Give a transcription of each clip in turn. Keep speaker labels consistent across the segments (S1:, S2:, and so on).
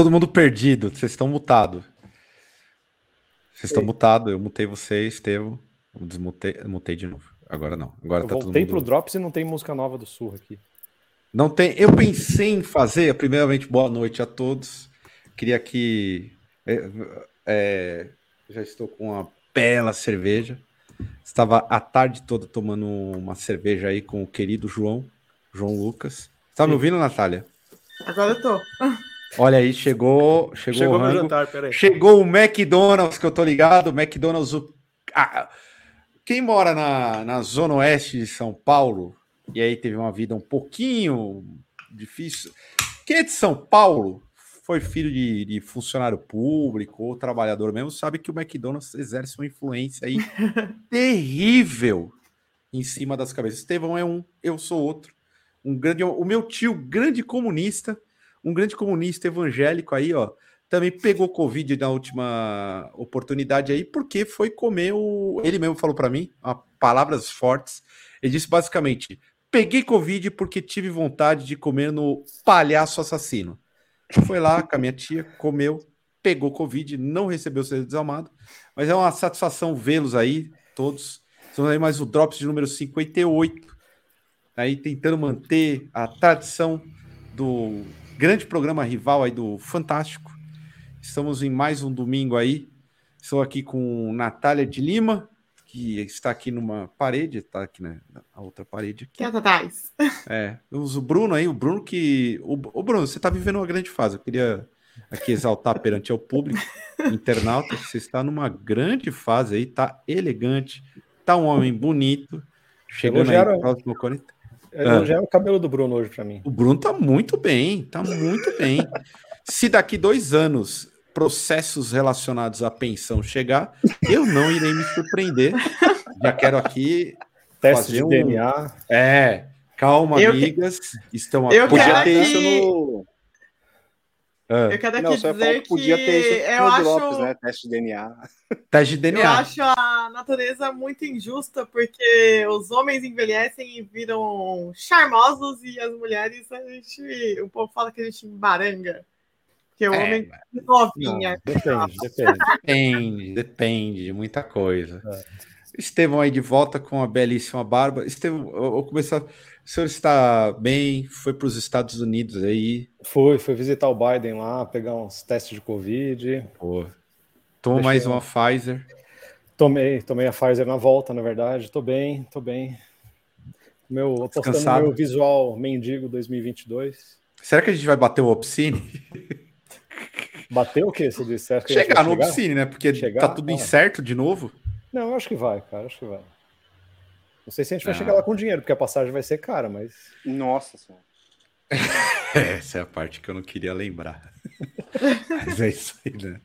S1: Todo mundo perdido, vocês estão mutados. Vocês estão mutados, eu mutei vocês, Estevam. Eu desmutei, mutei de novo. Agora não. Agora
S2: eu
S1: tá
S2: voltei
S1: todo mundo...
S2: pro Drops e não tem música nova do Surra aqui.
S1: Não tem. Eu pensei em fazer, primeiramente, boa noite a todos. Queria que. É, é, já estou com uma bela cerveja. Estava a tarde toda tomando uma cerveja aí com o querido João, João Lucas. Está me ouvindo, Natália?
S3: Agora eu tô.
S1: Olha aí, chegou. Chegou,
S2: Chegou
S1: o
S2: meu
S1: rango.
S2: jantar, peraí.
S1: Chegou o McDonald's, que eu tô ligado. McDonald's. o- Ah, quem mora na, na zona oeste de São Paulo, e aí teve uma vida um pouquinho difícil. Quem é de São Paulo, foi filho de, de funcionário público ou trabalhador mesmo, sabe que o McDonald's exerce uma influência aí terrível em cima das cabeças. Estevão é um, eu sou outro. Um grande, o meu tio, grande comunista, um grande comunista evangélico aí, ó, também pegou Covid na última oportunidade aí, porque foi comer o. Ele mesmo falou para mim, ó, palavras fortes. Ele disse basicamente: peguei Covid porque tive vontade de comer no palhaço assassino. Foi lá com a minha tia, comeu, pegou Covid, não recebeu ser desalmado, mas é uma satisfação vê-los aí, todos. São aí mais o Drops de número 58, aí tentando manter a tradição do grande programa rival aí do Fantástico. Estamos em mais um domingo aí. Estou aqui com Natália de Lima, que está aqui numa parede, está aqui na, na outra parede aqui.
S3: É atrás?
S1: É, temos o Bruno aí, o Bruno que. O, o Bruno, você está vivendo uma grande fase. Eu queria aqui exaltar perante ao público, internauta, que você está numa grande fase aí, tá elegante, tá um homem bonito, chegando
S2: Elogiaram-
S1: aí próximo ao 40.
S2: Elogiaram o cabelo do Bruno hoje pra mim.
S1: O Bruno tá muito bem, tá muito bem. Se daqui dois anos processos relacionados à pensão chegar, eu não irei me surpreender. Já quero aqui
S2: Teste
S1: fazer
S2: de
S1: um-
S2: DNA.
S1: É, calma,
S3: Eu que-
S1: amigas. Estão
S3: Eu
S4: Podia
S3: quero
S4: ter
S3: aqui-
S4: isso no.
S1: Ah,
S3: Eu quero aqui
S4: Não,
S3: dizer
S4: que podia
S3: que
S4: ter isso
S3: eu acho,
S4: Drops, né? Teste de DNA.
S1: teste de
S3: eu
S1: DNA.
S3: acho a natureza muito injusta, porque os homens envelhecem e viram charmosos e as mulheres, a gente. O povo fala que a gente embaranga. Porque o
S1: É,
S3: homem é
S2: Não,
S3: novinha.
S2: depende, depende.
S1: Depende, depende de muita coisa.
S2: É.
S1: Estevão aí de volta com a belíssima barba. Estevão, eu vou começar. O senhor está bem? Foi para os Estados Unidos aí?
S2: Fui, fui visitar o Biden lá, pegar uns testes de Covid.
S1: Pô. Tomou mais
S2: eu-
S1: uma Pfizer.
S2: Tomei, tomei a Pfizer na volta, na verdade. Tô bem, tô bem. Meu, apostando
S1: Descansado?
S2: no meu visual mendigo 2022.
S1: Será que a gente vai bater o Opsine?
S2: Bateu o quê? Você disse?
S1: Chegar no Opsine, né? Porque
S2: Chegar?
S1: tá tudo
S2: Ah.
S1: incerto de novo.
S2: Não, eu acho que vai, cara, acho que vai. Não sei se a gente vai
S1: Ah.
S2: chegar lá com dinheiro, porque a passagem vai ser cara, mas
S4: Nossa senhora.
S1: Essa é a parte que eu não queria lembrar. Mas é isso aí, né?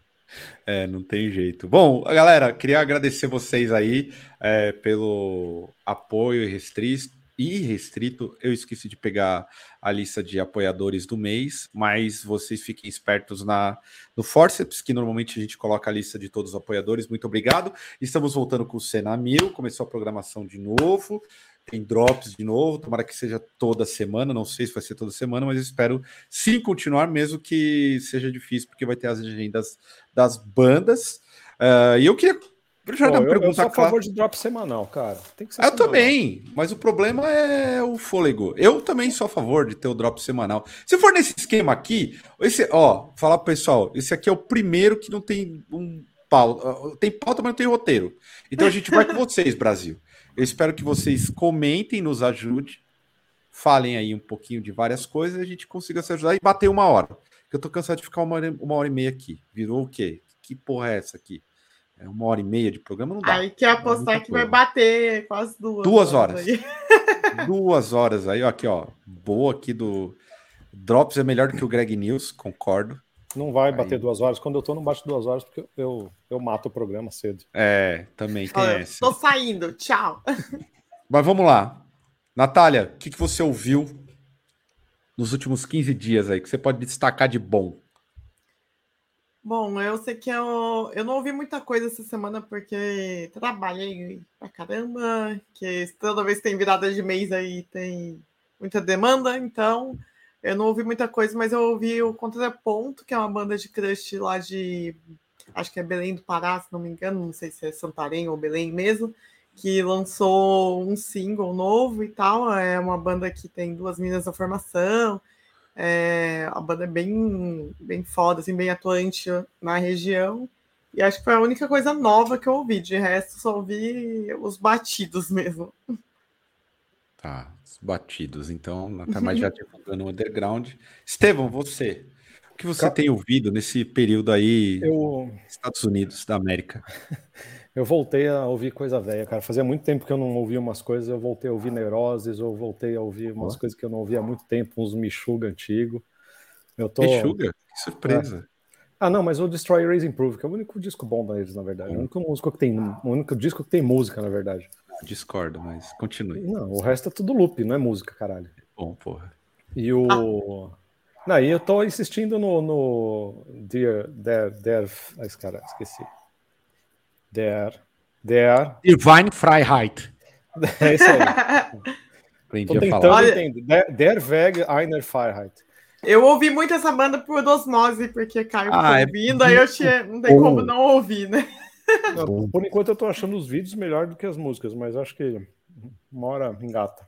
S1: É, não tem jeito. Bom, galera, queria agradecer vocês aí é, pelo apoio irrestrito. Irrestrito, eu esqueci de pegar a lista de apoiadores do mês, mas vocês fiquem espertos na no Forceps, que normalmente a gente coloca a lista de todos os apoiadores. Muito obrigado. Estamos voltando com o Sena Mil, começou a programação de novo. Tem drops de novo, tomara que seja toda semana, não sei se vai ser toda semana, mas espero sim continuar, mesmo que seja difícil, porque vai ter as agendas das bandas. Ah, e eu queria já
S2: Pô,
S1: dar uma
S2: eu, eu sou a favor de drop semanal, cara. Tem que ser
S1: Eu
S2: semanal.
S1: também, mas o problema é o fôlego. Eu também sou a favor de ter o drop semanal. Se for nesse esquema aqui, esse, ó, falar pro pessoal, esse aqui é o primeiro que não tem um pauta. Tem pauta, mas não tem roteiro. Então a gente vai com vocês, Brasil. Eu espero que vocês comentem, nos ajude, falem aí um pouquinho de várias coisas, e a gente consiga se ajudar e bater uma hora. Eu tô cansado de ficar uma hora, uma hora e meia aqui. Virou o quê? Que porra é essa aqui? É uma hora e meia de programa? Não dá.
S3: Aí quer apostar
S1: muita
S3: que vai bater quase duas.
S1: Duas horas.
S3: aí.
S1: Duas horas aí, ó, aqui, ó. Boa aqui do Drops é melhor do que o Greg News, concordo.
S2: Não vai
S1: Aí.
S2: bater duas horas. Quando eu tô, não bate duas horas, porque eu, eu mato o programa cedo.
S1: É, também tem
S3: Olha,
S1: essa.
S3: tô saindo, tchau.
S1: Mas vamos lá. Natália, o que, que você ouviu nos últimos 15 dias aí, que você pode destacar de bom?
S3: Bom, eu sei que eu, eu não ouvi muita coisa essa semana porque trabalhei pra caramba, que toda vez que tem virada de mês aí tem muita demanda, então eu não ouvi muita coisa, mas eu ouvi o Contraponto, que é uma banda de crush lá de, acho que é Belém do Pará, se não me engano, não sei se é Santarém ou Belém mesmo, que lançou um single novo e tal, é uma banda que tem duas meninas na formação, é, a banda é bem, bem foda, assim, bem atuante na região. E acho que foi a única coisa nova que eu ouvi. De resto, só ouvi os batidos mesmo.
S1: Tá, os batidos. Então, Natália já divulgando o underground. Estevão, você. O que você tem ouvido nesse período aí,
S2: Eu,
S1: Estados Unidos da América?
S2: eu voltei a ouvir coisa velha, cara. Fazia muito tempo que eu não ouvia umas coisas. Eu voltei a ouvir Neuroses, eu voltei a ouvir umas coisas que eu não ouvia há muito tempo, uns Michuga antigo. Eu tô.
S1: Mexuga? Que surpresa.
S2: Ah, não, mas o Destroy Erase Improve, que é o único disco bom deles, na verdade. É o único, músico que tem, o único disco que tem música, na verdade.
S1: Discordo, mas continue.
S2: Não, o resto é tudo loop, não é música, caralho.
S1: Bom, porra.
S2: E o. Não, e eu tô insistindo no. no Dear, der, der, ah, esse cara, esqueci. Der, der,
S1: Divine Freiheit.
S2: é esse aí.
S1: Aprendi
S2: Tô
S1: a falar.
S3: Olha-
S2: entender. Der, der Weg einer Freiheit.
S3: Eu ouvi muito essa banda por osmose, porque Caio
S1: Ah, é
S3: ouvindo, aí eu tinha, não tem
S2: bom.
S3: como não ouvir, né?
S2: Não, por enquanto eu tô achando os vídeos melhor do que as músicas, mas acho que uma hora engata.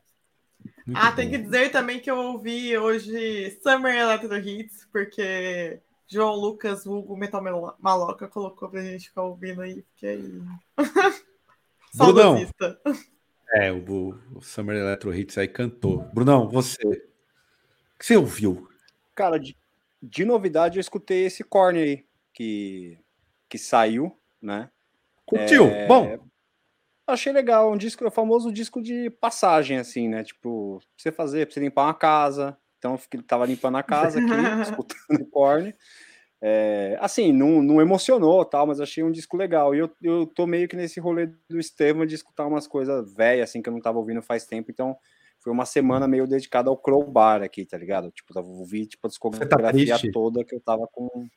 S1: Muito
S3: ah,
S1: bom.
S3: tem que dizer também que eu ouvi hoje Summer Electro Hits, porque João Lucas, Hugo Metal Maloca, colocou pra gente ficar ouvindo aí. Fiquei.
S1: Brunão.
S3: Saudosista.
S1: É, o, o Summer Electro Hits aí cantou. Brunão, você. O que você ouviu?
S4: Cara, de, de novidade eu escutei esse Korn aí, que, que saiu, né?
S1: Curtiu?
S4: É,
S1: Bom,
S4: Achei legal, um disco, é o famoso disco de passagem, assim, né? Tipo, pra você fazer, pra você limpar uma casa. Então, eu fiquei- tava limpando a casa aqui, escutando Korn. É, assim, não, não emocionou tal, mas achei um disco legal. E eu, eu tô meio que nesse rolê do Estevam de escutar umas coisas velhas, assim, que eu não tava ouvindo faz tempo. Então, foi uma semana meio dedicada ao Crowbar aqui, tá ligado? Tipo, eu ouvi tipo, a discografia
S1: triste?
S4: toda que eu tava com.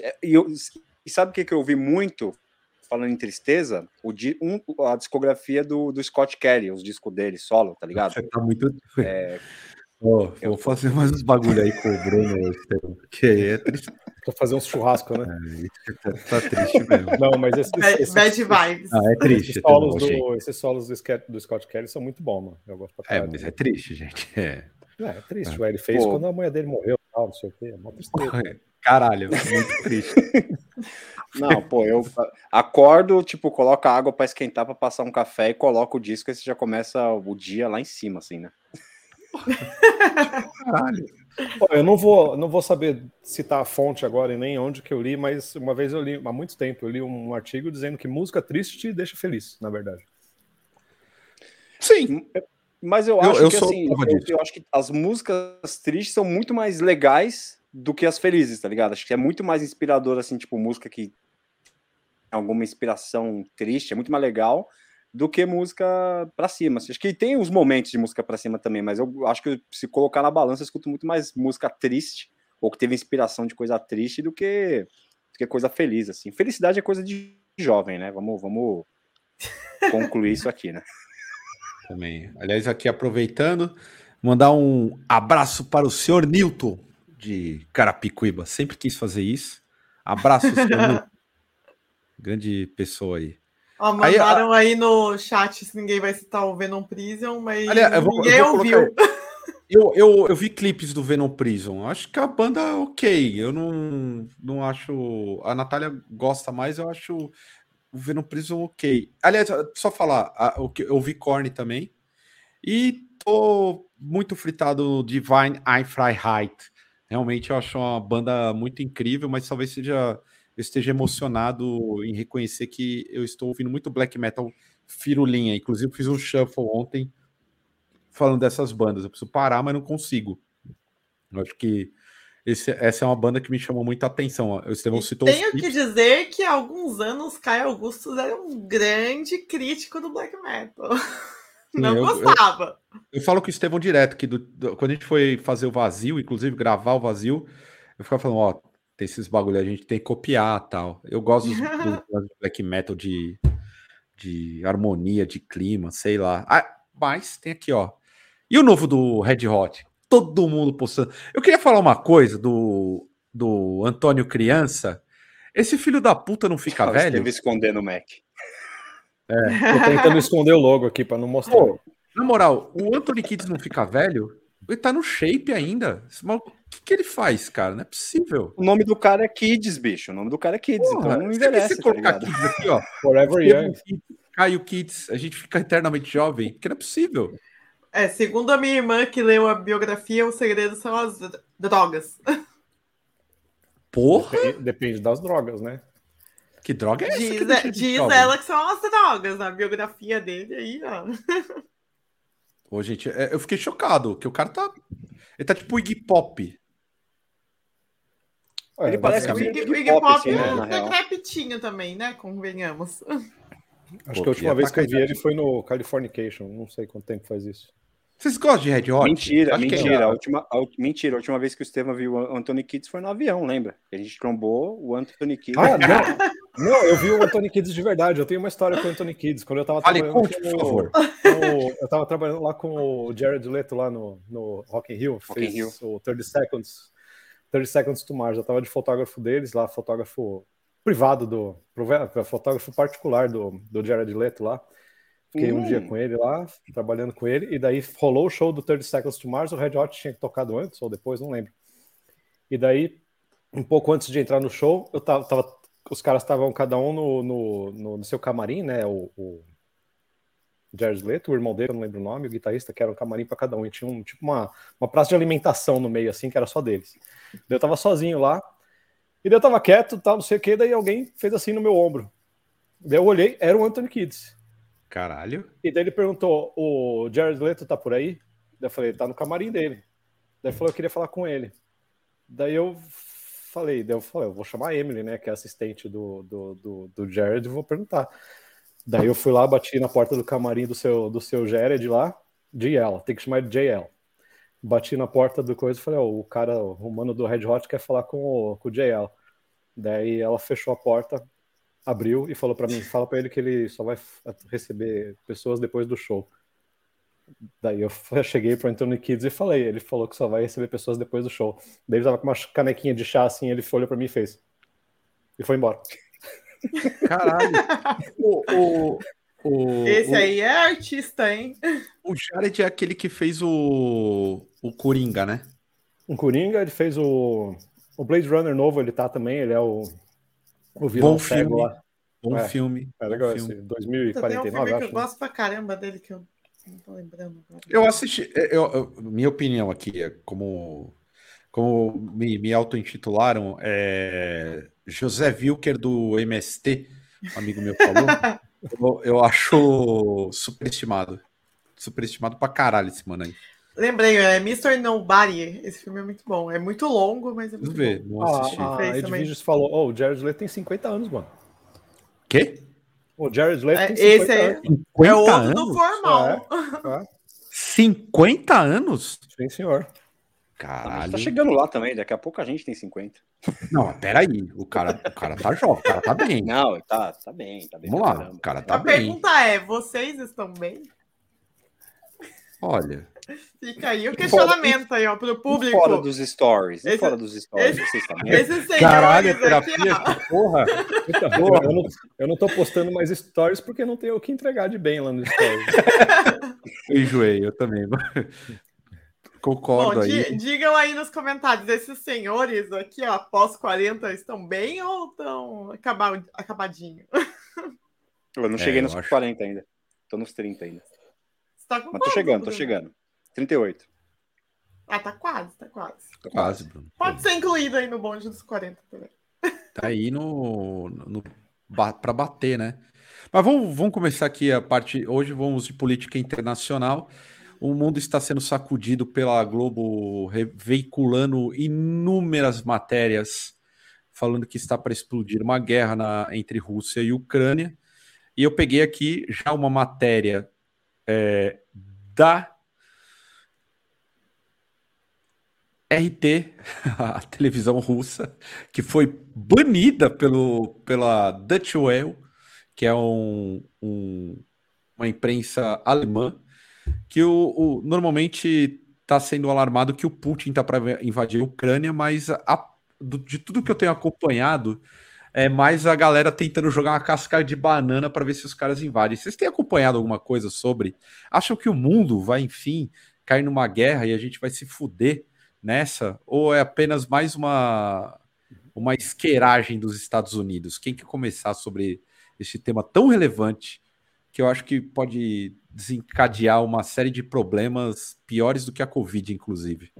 S4: É, E, eu- e sabe o que, que eu ouvi muito? Falando em tristeza, o, di- um, a discografia do, do Scott Kelly, os discos dele, solo, tá ligado?
S1: você tá muito.
S4: É,
S1: Ó,
S4: eu-
S1: vou fazer mais uns bagulho aí com o Bruno, Estevão, porque aí é triste.
S2: Pra fazer uns churrascos, né?
S1: Tá, tá triste mesmo.
S2: Não, mas esses,
S3: Bad,
S2: esses,
S3: bad vibes.
S1: Ah, é triste.
S2: esses solos, do, esses solos do, Scott, do Scott Kelly são muito bons, mano. Eu gosto pra
S1: É, mas é triste, gente. É.
S2: É, é triste, ué, ele fez
S4: Pô.
S2: quando a mulher dele morreu e tal, não sei o quê. É uma tristeza.
S1: Caralho, muito triste.
S4: não, pô, eu acordo, tipo, coloco água pra esquentar pra passar um café e coloco o disco e você já começa o dia lá em cima, assim, né?
S1: Caralho.
S2: Eu não vou, não vou saber citar a fonte agora e nem onde que eu li, mas uma vez eu li, há muito tempo, eu li um artigo dizendo que música triste te deixa feliz, na verdade.
S1: Sim.
S4: Mas eu
S1: Eu-
S4: acho
S1: eu
S4: que assim, eu, eu acho que as músicas tristes são muito mais legais do que as felizes, tá ligado? Acho que é muito mais inspirador, assim, tipo, música que tem alguma inspiração triste, é muito mais legal do que música pra cima. Acho que tem os momentos de música pra cima também, mas eu acho que se colocar na balança, eu escuto muito mais música triste, ou que teve inspiração de coisa triste, do que, do que coisa feliz, assim. Felicidade é coisa de jovem, né? Vamos, vamos concluir isso aqui, né?
S1: Também. Aliás, aqui aproveitando, mandar um abraço para o senhor Newton de Carapicuíba. Sempre quis fazer isso. Abraço, senhor Newton. Grande pessoa aí.
S3: Ó,
S1: Aí,
S3: mandaram aí, no chat se ninguém vai citar o Venom Prison, mas
S1: Aliás, eu vou- eu
S3: ninguém
S1: vou
S3: ouviu.
S1: Eu, eu, eu vi clipes do Venom Prison. Acho que a banda é ok. Eu não, não acho. A Natália gosta mais, eu acho o Venom Prison ok. Aliás, só falar, a- eu vi Korn também. E tô muito fritado no Divine Einfreiheit. Realmente eu acho uma banda muito incrível, mas talvez seja eu esteja emocionado em reconhecer que eu estou ouvindo muito black metal firulinha. Inclusive, fiz um shuffle ontem falando dessas bandas. Eu preciso parar, mas não consigo. Eu acho que esse, essa é uma banda que me chamou muita atenção. O Estevão citou
S3: tenho que dizer que há alguns anos Caio Augusto era um grande crítico do black metal. Não
S1: eu- eu-
S3: gostava.
S1: Eu falo com o Estevão direto, que do- do- quando a gente foi fazer o vazio, inclusive gravar o vazio, eu ficava falando, ó, tem esses bagulho, a gente tem que copiar tal. Eu gosto dos, dos- do black metal de, de harmonia, de clima, sei lá. Ah, mas tem aqui, ó. E o novo do Red Hot? Todo mundo postando. Eu queria falar uma coisa do, do Antônio Criança. Esse filho da puta não fica
S4: Ah,
S1: velho?
S4: Esteve escondendo o Mac.
S2: Tô tentando esconder o logo aqui para não mostrar.
S1: Pô, na moral, o Anthony Kids não fica velho? Ele tá no shape ainda. Esse maluco- que, que ele faz, cara? Não é possível.
S4: O nome do cara é Kids, bicho. O nome do cara é Kids,
S1: Porra,
S4: então não
S1: se você
S4: envelhece, tá
S1: colocar
S4: ligado?
S1: Kids aqui, ó.
S2: Forever Young.
S1: Caio Kids, a gente fica eternamente jovem. Que não é possível.
S3: É, segundo a minha irmã que leu a biografia, o segredo são as dr- drogas.
S1: Porra,
S2: Depende, depende das drogas, né?
S1: que droga é essa? que
S3: Diz, diz
S1: jovem?
S3: ela que são as drogas na biografia dele aí, ó.
S1: Ô, gente, é, eu fiquei chocado, que o cara tá. Ele tá tipo Iggy Pop.
S2: É,
S4: Ele parece
S3: O
S4: que
S2: basicamente,
S3: Iggy, o
S4: Iggy Pop,
S3: Pop
S4: assim, né,
S3: é
S4: na real.
S3: decrepitinho também, né? Convenhamos.
S2: Acho que a última
S1: Pô,
S2: vez que eu vi ele foi no Californication. Não sei quanto tempo faz isso.
S1: Vocês gostam de Red Hot?
S4: Mentira,
S1: Acho é-
S4: mentira. A última, a, mentira. A última vez que o Estevam viu o Anthony Kids foi no avião, lembra? A gente trombou o Anthony Kids.
S2: Ah, não. Não, eu vi o Anthony Kids de verdade. Eu tenho uma história com o Anthony Kids. Quando eu tava
S1: Fale,
S2: trabalhando
S1: conte, por favor.
S2: com o- eu tava trabalhando lá com o Jared Leto lá no, no Rock in Rio.
S4: Rock in
S2: Fez o 30 Seconds, 30 Seconds to Mars. Eu tava de fotógrafo deles lá, fotógrafo privado do... Fotógrafo particular do, do Jared Leto lá. Fiquei um
S4: Hum.
S2: dia com ele lá, trabalhando com ele, e daí rolou o show do 30 Seconds to Mars, o Red Hot tinha tocado antes ou depois, não lembro. E daí, um pouco antes de entrar no show, eu tava, tava- os caras estavam cada um no, no, no- no seu camarim, né? O, o Jared Leto, o irmão dele, eu não lembro o nome, o guitarrista, que era um camarim para cada um, e tinha um, tipo uma, uma praça de alimentação no meio, assim, que era só deles. Daí eu tava sozinho lá, e daí eu tava quieto, tal, não sei o que, daí alguém fez assim no meu ombro. Daí eu olhei, era o Anthony Kids.
S1: Caralho.
S2: E daí ele perguntou: o Jared Leto tá por aí? Daí eu falei: tá no camarim dele. Daí ele falou: eu queria falar com ele. Daí eu falei: daí eu falei, eu vou chamar a Emily, né, que é assistente do, do, do, do Jared, e vou perguntar. Daí eu fui lá, bati na porta do camarim do seu, do seu Jared lá, JL, tem que chamar de JL. Bati na porta do coisa e falei: ó, o cara, o mano do Red Hot quer falar com o, com o JL. Daí ela fechou a porta, abriu e falou pra mim: fala pra ele que ele só vai receber pessoas depois do show. Daí eu cheguei pro Anthony Kids e falei: ele falou que só vai receber pessoas depois do show. Daí ele tava com uma canequinha de chá assim, ele olhou pra mim e fez. E foi embora.
S1: Caralho. o, o, o,
S3: Esse
S1: o-
S3: aí é artista, hein?
S1: O Jared é aquele que fez o, o Coringa, né?
S2: Um Coringa, ele fez o, o Blade Runner novo, ele tá também, ele é o, o vilão
S1: Bom
S2: cego
S1: filme.
S2: lá.
S1: Bom
S2: É,
S1: filme.
S2: É
S1: bom
S2: legal
S1: filme.
S2: esse,
S3: Tem um
S2: 2049,
S3: filme que
S2: acho.
S3: eu
S2: né?
S3: gosto pra caramba dele que eu não tô lembrando agora.
S1: Eu assisti. eu- eu- minha opinião aqui é como, como me, me auto-intitularam, é José Wilker do MST, um amigo meu falou. eu, eu acho superestimado. Superestimado pra caralho esse mano aí.
S3: Lembrei, é Mr. Nobody. Esse filme é muito bom. É muito longo, mas é muito
S1: Vamos ver,
S3: bom.
S1: não assisti.
S2: A, a
S3: Fez também.
S2: Edviges falou: oh, o Jared Leto tem 50 anos, mano.
S1: Quê?
S2: O Jared Leto
S3: É,
S2: tem 50
S3: esse aí-
S2: anos.
S1: 50
S3: É outro
S1: anos?
S3: do formal.
S1: 50 anos?
S2: Sim, senhor.
S1: Caralho.
S4: Tá chegando lá também, daqui a pouco a gente tem 50.
S1: Não, peraí. O cara, o cara tá jovem, o cara tá bem.
S4: Não, tá, tá bem, tá bem.
S1: Vamos lá, o cara tá
S3: A
S1: bem.
S3: pergunta é: vocês estão bem?
S1: Olha,
S3: Fica aí o
S4: E
S3: questionamento aí, ó, pro
S4: E
S3: público.
S4: fora dos stories, e
S3: Esse-
S4: fora dos stories,
S3: esse-
S4: vocês
S1: caralho,
S3: aqui,
S1: terapia,
S3: ó.
S1: que porra.
S2: Então,
S1: Porra.
S2: eu, não, eu não tô postando mais stories porque não tenho o que entregar de bem lá no stories.
S1: Eu enjoei, eu também. Concordo
S3: Bom,
S1: aí.
S3: di- digam aí nos comentários, esses senhores aqui, ó, após 40, estão bem ou estão acaba- acabadinho?
S4: Eu não
S1: É,
S4: cheguei
S1: eu
S4: nos
S1: acho.
S4: 40 ainda. Tô nos 30 ainda.
S3: Você tá com
S4: Mas tô chegando, tô chegando. 38.
S3: Ah, tá quase, tá quase.
S4: Tô
S1: Quase, Bruno.
S3: Pode ser incluído aí no bonde dos 40 também.
S1: Tá aí no, no pra bater, né? Mas vamos, vamos começar aqui a parte. Hoje vamos de política internacional. o mundo está sendo sacudido pela Globo veiculando inúmeras matérias falando que está para explodir uma guerra na, entre Rússia e Ucrânia. E eu peguei aqui já uma matéria é, da RT, a televisão russa, que foi banida pelo, pela Dutch Well, que é um, um, uma imprensa alemã, que o, o normalmente está sendo alarmado que o Putin está para invadir a Ucrânia, mas a, do, de tudo que eu tenho acompanhado, é mais a galera tentando jogar uma casca de banana para ver se os caras invadem. Vocês têm acompanhado alguma coisa sobre? Acham que o mundo vai, enfim, cair numa guerra e a gente vai se fuder nessa? Ou é apenas mais uma, uma esqueragem dos Estados Unidos? Quem quer começar sobre esse tema tão relevante que eu acho que pode desencadear uma série de problemas piores do que a Covid, inclusive?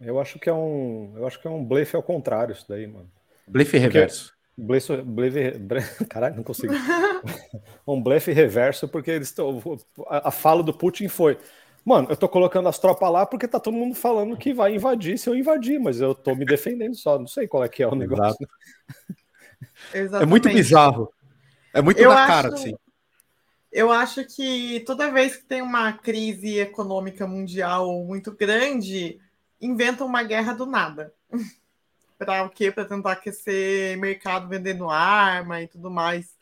S2: Eu acho que é um, eu acho que é um blefe ao contrário isso daí, mano.
S1: Blefe reverso.
S2: Blefe, blefe, caralho, não consigo. um blefe reverso porque eles estão a, a fala do Putin foi Mano, eu tô colocando as tropas lá porque tá todo mundo falando que vai invadir se eu invadir, mas eu tô me defendendo só. Não sei qual é que é o negócio.
S1: é muito bizarro. É muito eu na acho, cara, assim.
S3: Eu acho que toda vez que tem uma crise econômica mundial muito grande, inventam uma guerra do nada. para o quê? Para tentar aquecer mercado vendendo arma e tudo mais.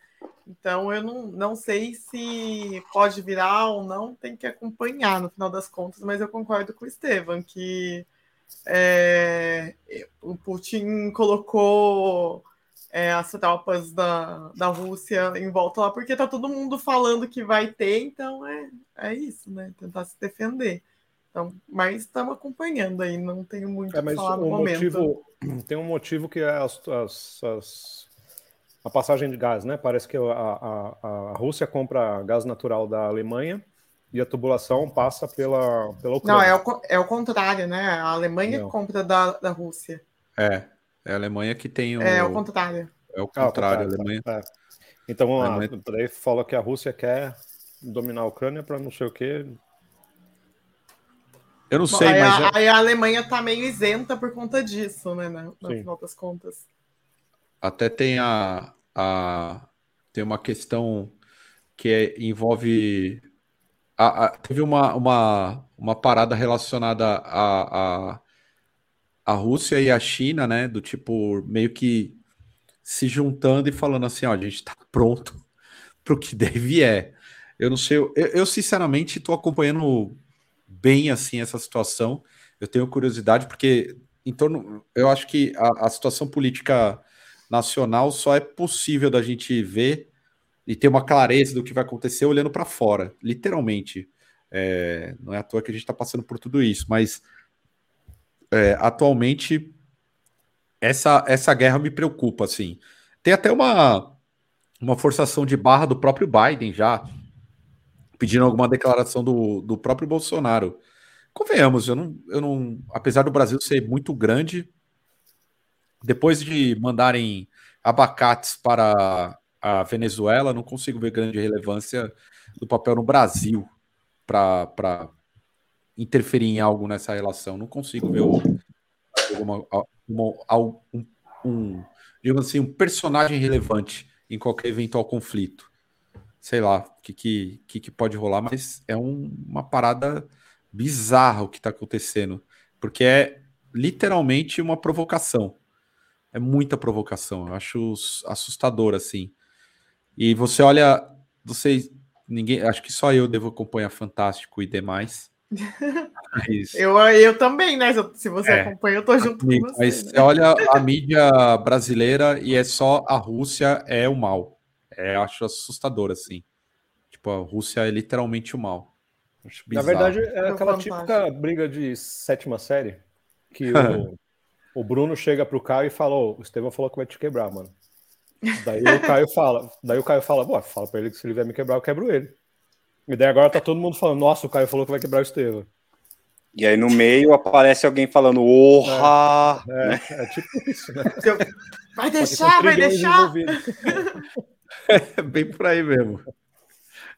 S3: Então, eu não, não sei se pode virar ou não, tem que acompanhar no final das contas, mas eu concordo com o Estevam que é, o Putin colocou é, as tropas da, da Rússia em volta lá, porque tá todo mundo falando que vai ter, então é, é isso, né? Tentar se defender. Então, mas estamos acompanhando aí, não tenho muito
S2: é, mas falar no motivo, momento. Tem um motivo que as, as, as a passagem de gás, né? Parece que a, a, a Rússia compra gás natural da Alemanha e a tubulação passa pela, pela
S3: Ucrânia. Não, é o, é o contrário, né? A Alemanha Não. compra da, da Rússia.
S1: É, é a Alemanha que tem o.
S3: É, é o contrário.
S1: É o contrário, ah, a Alemanha. É.
S2: Então vamos Alemanha... Daí fala que a Rússia quer dominar a Ucrânia para não sei o quê.
S1: Eu não sei,
S3: aí
S1: mas.
S3: A, aí a Alemanha está meio isenta por conta disso, né? No, no final das contas.
S1: Até tem a, a, tem uma questão que é, envolve. A, a, teve uma, uma, uma parada relacionada a, a, a Rússia e a China, né? Do tipo, meio que se juntando e falando assim: ó, a gente está pronto para o que deve é. Eu não sei, eu, eu sinceramente estou acompanhando bem assim essa situação. Eu tenho curiosidade, porque em torno. Eu acho que a, a situação política nacional só é possível da gente ver e ter uma clareza do que vai acontecer olhando para fora, literalmente. É, não é à toa que a gente está passando por tudo isso, mas é, atualmente essa, essa guerra me preocupa, assim. Tem até uma, uma forçação de barra do próprio Biden já, pedindo alguma declaração do, do próprio Bolsonaro. Convenhamos, eu não, eu não, apesar do Brasil ser muito grande, depois de mandarem abacates para a Venezuela, não consigo ver grande relevância do papel no Brasil para interferir em algo nessa relação. Não consigo ver uma, uma, um, um, digamos assim, um personagem relevante em qualquer eventual conflito. Sei lá o que, que, que, pode rolar, mas é um, uma parada bizarra o que está acontecendo, porque é literalmente uma provocação. É muita provocação. Eu acho assustador, assim. E você olha, vocês, ninguém, acho que só eu devo acompanhar Fantástico e demais.
S3: Mas, eu, eu também, né? Se você é, acompanha, eu tô junto com você.
S1: Mas né? olha a mídia brasileira e é só a Rússia é o mal. É, acho assustador, assim. Tipo, a Rússia é literalmente o mal.
S2: Na verdade, é aquela típica briga de sétima série que o, o Bruno chega pro Caio e fala: o Estevão falou que vai te quebrar, mano. Daí o Caio fala, daí o Caio fala, Pô, fala pra ele que se ele vier me quebrar, eu quebro ele. E daí agora tá todo mundo falando, nossa, o Caio falou que vai quebrar o Estevão.
S4: E aí no meio aparece alguém falando, orra!
S2: É, é, é tipo isso, né?
S3: Vai deixar, vai deixar!
S1: É bem por aí mesmo.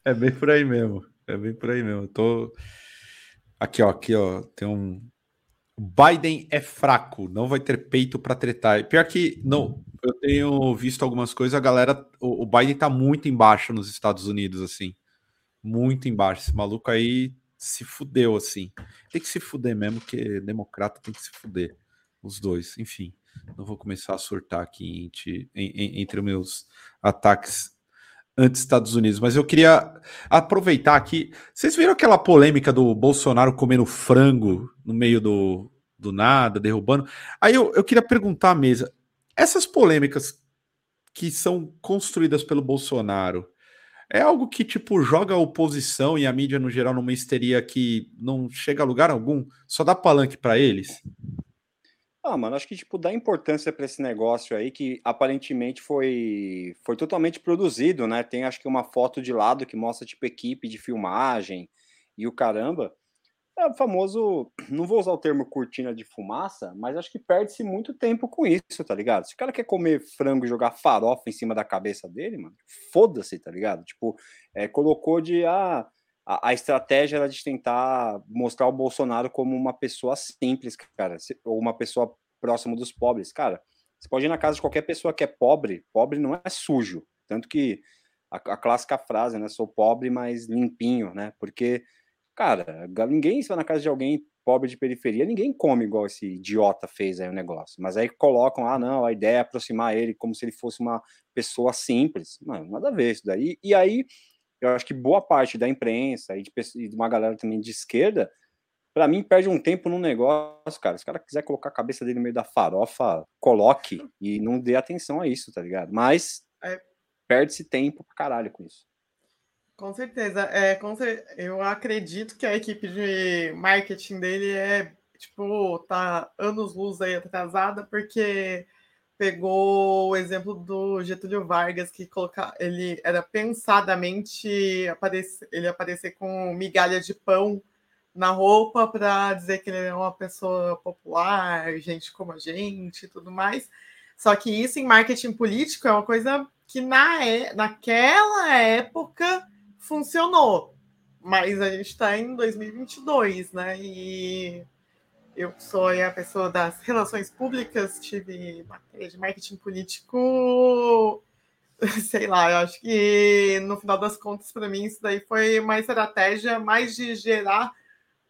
S1: É bem por aí mesmo. É bem por aí mesmo. Eu tô... Aqui, ó, aqui, ó, tem um. Biden é fraco, não vai ter peito para tretar. Pior que, não, eu tenho visto algumas coisas, a galera, o, o Biden tá muito embaixo nos Estados Unidos, assim. Muito embaixo. Esse maluco aí se fudeu, assim. Tem que se fuder mesmo, que democrata tem que se fuder. Os dois, enfim. Não vou começar a surtar aqui entre, entre meus ataques antes Estados Unidos, mas eu queria aproveitar aqui. Vocês viram aquela polêmica do Bolsonaro comendo frango no meio do, do nada, derrubando? Aí eu, eu queria perguntar à mesa: essas polêmicas que são construídas pelo Bolsonaro é algo que, tipo, joga a oposição e a mídia no geral numa histeria que não chega a lugar algum, só dá palanque para eles?
S4: Ah, mano, acho que, tipo, dá importância para esse negócio aí que aparentemente foi, foi totalmente produzido, né? Tem acho que uma foto de lado que mostra, tipo, equipe de filmagem e o caramba. É o famoso, não vou usar o termo cortina de fumaça, mas acho que perde-se muito tempo com isso, tá ligado? Se o cara quer comer frango e jogar farofa em cima da cabeça dele, mano, foda-se, tá ligado? Tipo, é, colocou de, ah, a, a, estratégia era de tentar mostrar o Bolsonaro como uma pessoa simples, cara, ou uma pessoa próxima dos pobres. Cara, você pode ir na casa de qualquer pessoa que é pobre, pobre não é sujo. Tanto que a, a clássica frase, né? Sou pobre, mas limpinho, né? Porque, cara, ninguém se vai na casa de alguém pobre de periferia, ninguém come igual esse idiota fez aí o negócio. Mas aí colocam, ah, não, a ideia é aproximar ele como se ele fosse uma pessoa simples. Não, nada a ver isso daí. E aí eu acho que boa parte da imprensa e de, e de uma galera também de esquerda, para mim, perde um tempo num negócio, cara. Se o cara quiser colocar a cabeça dele no meio da farofa, coloque e não dê atenção a isso, tá ligado? Mas é. perde-se tempo pra caralho com isso.
S3: Com certeza. É, com cer eu acredito que a equipe de marketing dele é, tipo, tá anos luz aí atrasada, porque pegou o exemplo do Getúlio Vargas, que colocar, ele era pensadamente aparecer, ele aparecer com migalha de pão na roupa para dizer que ele é uma pessoa popular, gente como a gente e tudo mais. Só que isso em marketing político é uma coisa que na, é, naquela época funcionou. Mas a gente está em 2022, né? E eu sou a pessoa das relações públicas, tive matéria de marketing político, sei lá, eu acho que no final das contas, para mim, isso daí foi uma estratégia mais de gerar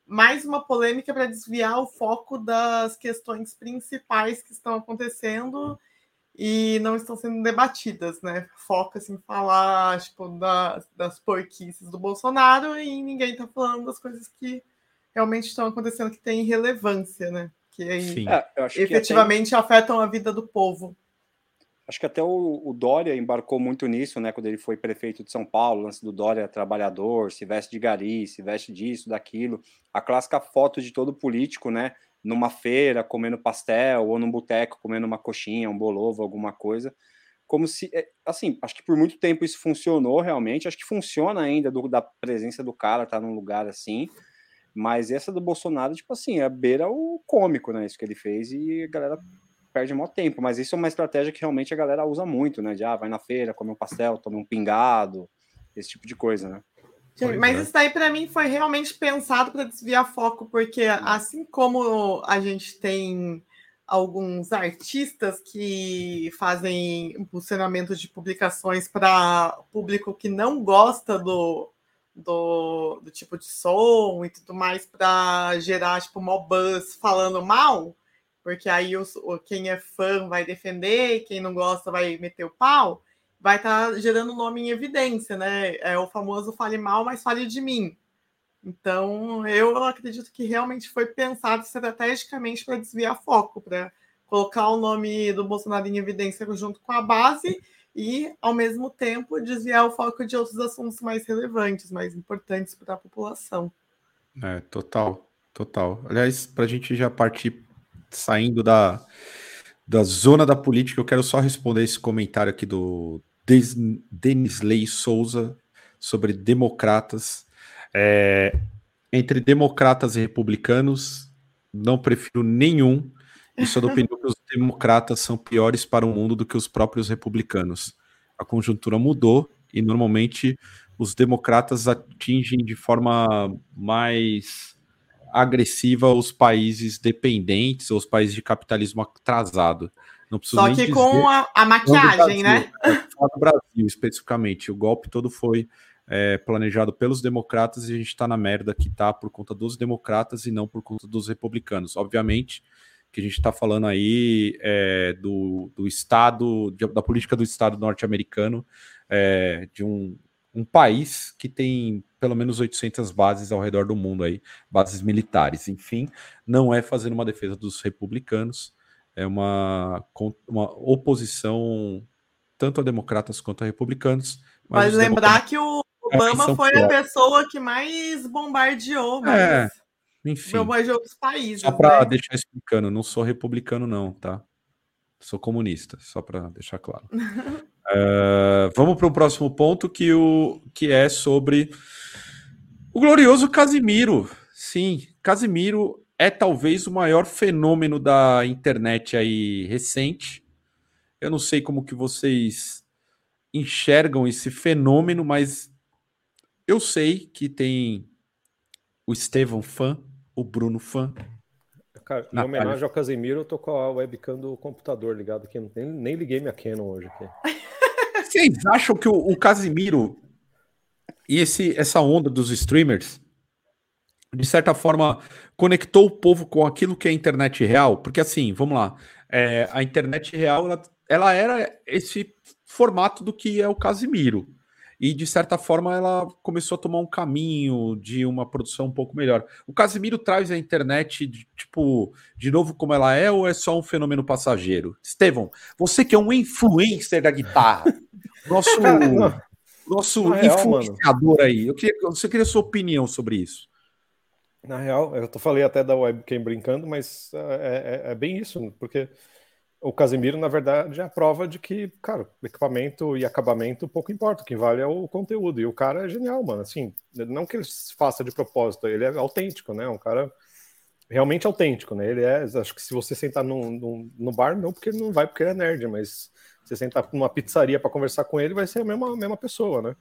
S3: mais uma polêmica para desviar o foco das questões principais que estão acontecendo e não estão sendo debatidas, né? Foca assim, falar tipo, das, das porquices do Bolsonaro e ninguém está falando das coisas que realmente estão acontecendo que têm relevância, né? Que aí é, efetivamente que até... afetam a vida do povo.
S4: Acho que até o, o, Dória embarcou muito nisso, né? Quando ele foi prefeito de São Paulo, lance do Dória trabalhador, se veste de gari, se veste disso, daquilo. A clássica foto de todo político, né? Numa feira, comendo pastel, ou num boteco, comendo uma coxinha, um bolovo, alguma coisa. Como se, é, assim, acho que por muito tempo isso funcionou realmente. Acho que funciona ainda do, da presença do cara, tá num lugar assim. Mas essa do Bolsonaro, tipo assim, é beira o cômico, né? Isso que ele fez e a galera perde maior tempo. Mas isso é uma estratégia que realmente a galera usa muito, né? De ah, vai na feira, come um pastel, toma um pingado, esse tipo de coisa, né?
S3: mas é. isso daí para mim foi realmente pensado para desviar foco, porque assim como a gente tem alguns artistas que fazem impulsionamento de publicações para público que não gosta do, do, do tipo de som e tudo mais para gerar tipo uma buzz falando mal, porque aí os, quem é fã vai defender, quem não gosta vai meter o pau, vai estar tá gerando nome em evidência, né? É o famoso fale mal, mas fale de mim. Então, eu acredito que realmente foi pensado estrategicamente para desviar foco, para colocar o nome do Bolsonaro em evidência junto com a base e, ao mesmo tempo, desviar o foco de outros assuntos mais relevantes, mais importantes para a população.
S1: É, total, total. Aliás, para a gente já partir saindo da, da zona da política, eu quero só responder esse comentário aqui do Denis Lei Souza sobre democratas. É, entre democratas e republicanos, não prefiro nenhum e sou da opinião que os democratas são piores para o mundo do que os próprios republicanos. A conjuntura mudou e normalmente os democratas atingem de forma mais agressiva aos países dependentes, aos países de capitalismo atrasado. Não preciso
S3: Só que com a, a maquiagem, né?
S1: No Brasil, especificamente. O golpe todo foi é, planejado pelos democratas e a gente está na merda que tá por conta dos democratas e não por conta dos republicanos. Obviamente que a gente está falando aí é, do, do Estado, de, da política do Estado norte-americano, é, de um, um país que tem pelo menos 800 bases ao redor do mundo aí, bases militares. Enfim, não é fazendo uma defesa dos republicanos, é uma, uma oposição tanto a democratas quanto a republicanos.
S3: Mas, mas lembrar que o Obama foi pior. a pessoa que mais bombardeou, mas... É,
S1: enfim.
S3: Bombardeou os países.
S1: Só para né? deixar explicando, não sou republicano não, tá? Sou comunista, só para deixar claro. uh, vamos para o próximo ponto que, o, que é sobre o glorioso Casimiro. Sim, Casimiro é talvez o maior fenômeno da internet aí recente. Eu não sei como que vocês enxergam esse fenômeno, mas eu sei que tem o Estevão fã, o Bruno fã,
S2: Cara, em homenagem ao Casemiro, eu tô com a webcam do computador ligado aqui. Nem, nem liguei minha Canon hoje aqui.
S1: Vocês acham que o, o Casimiro e esse, essa onda dos streamers, de certa forma, conectou o povo com aquilo que é a internet real? Porque assim, vamos lá, é, a internet real ela, ela era esse formato do que é o Casimiro e de certa forma ela começou a tomar um caminho de uma produção um pouco melhor. O Casimiro traz a internet, de, tipo, de novo como ela é, ou é só um fenômeno passageiro? Estevão, você que é um influencer da guitarra, nosso, nosso influenciador real, aí, eu queria, você queria sua opinião sobre isso.
S2: Na real, eu falei até da webcam brincando, mas é, é, é bem isso, porque o Casemiro, na verdade, é a prova de que, cara, equipamento e acabamento pouco importa. O que vale é o conteúdo. E o cara é genial, mano. Assim, não que ele faça de propósito, ele é autêntico, né? Um cara realmente autêntico, né? Ele é, acho que se você sentar no, no, no bar, não porque ele não vai porque ele é nerd, mas você sentar numa pizzaria para conversar com ele, vai ser a mesma, a mesma pessoa, né?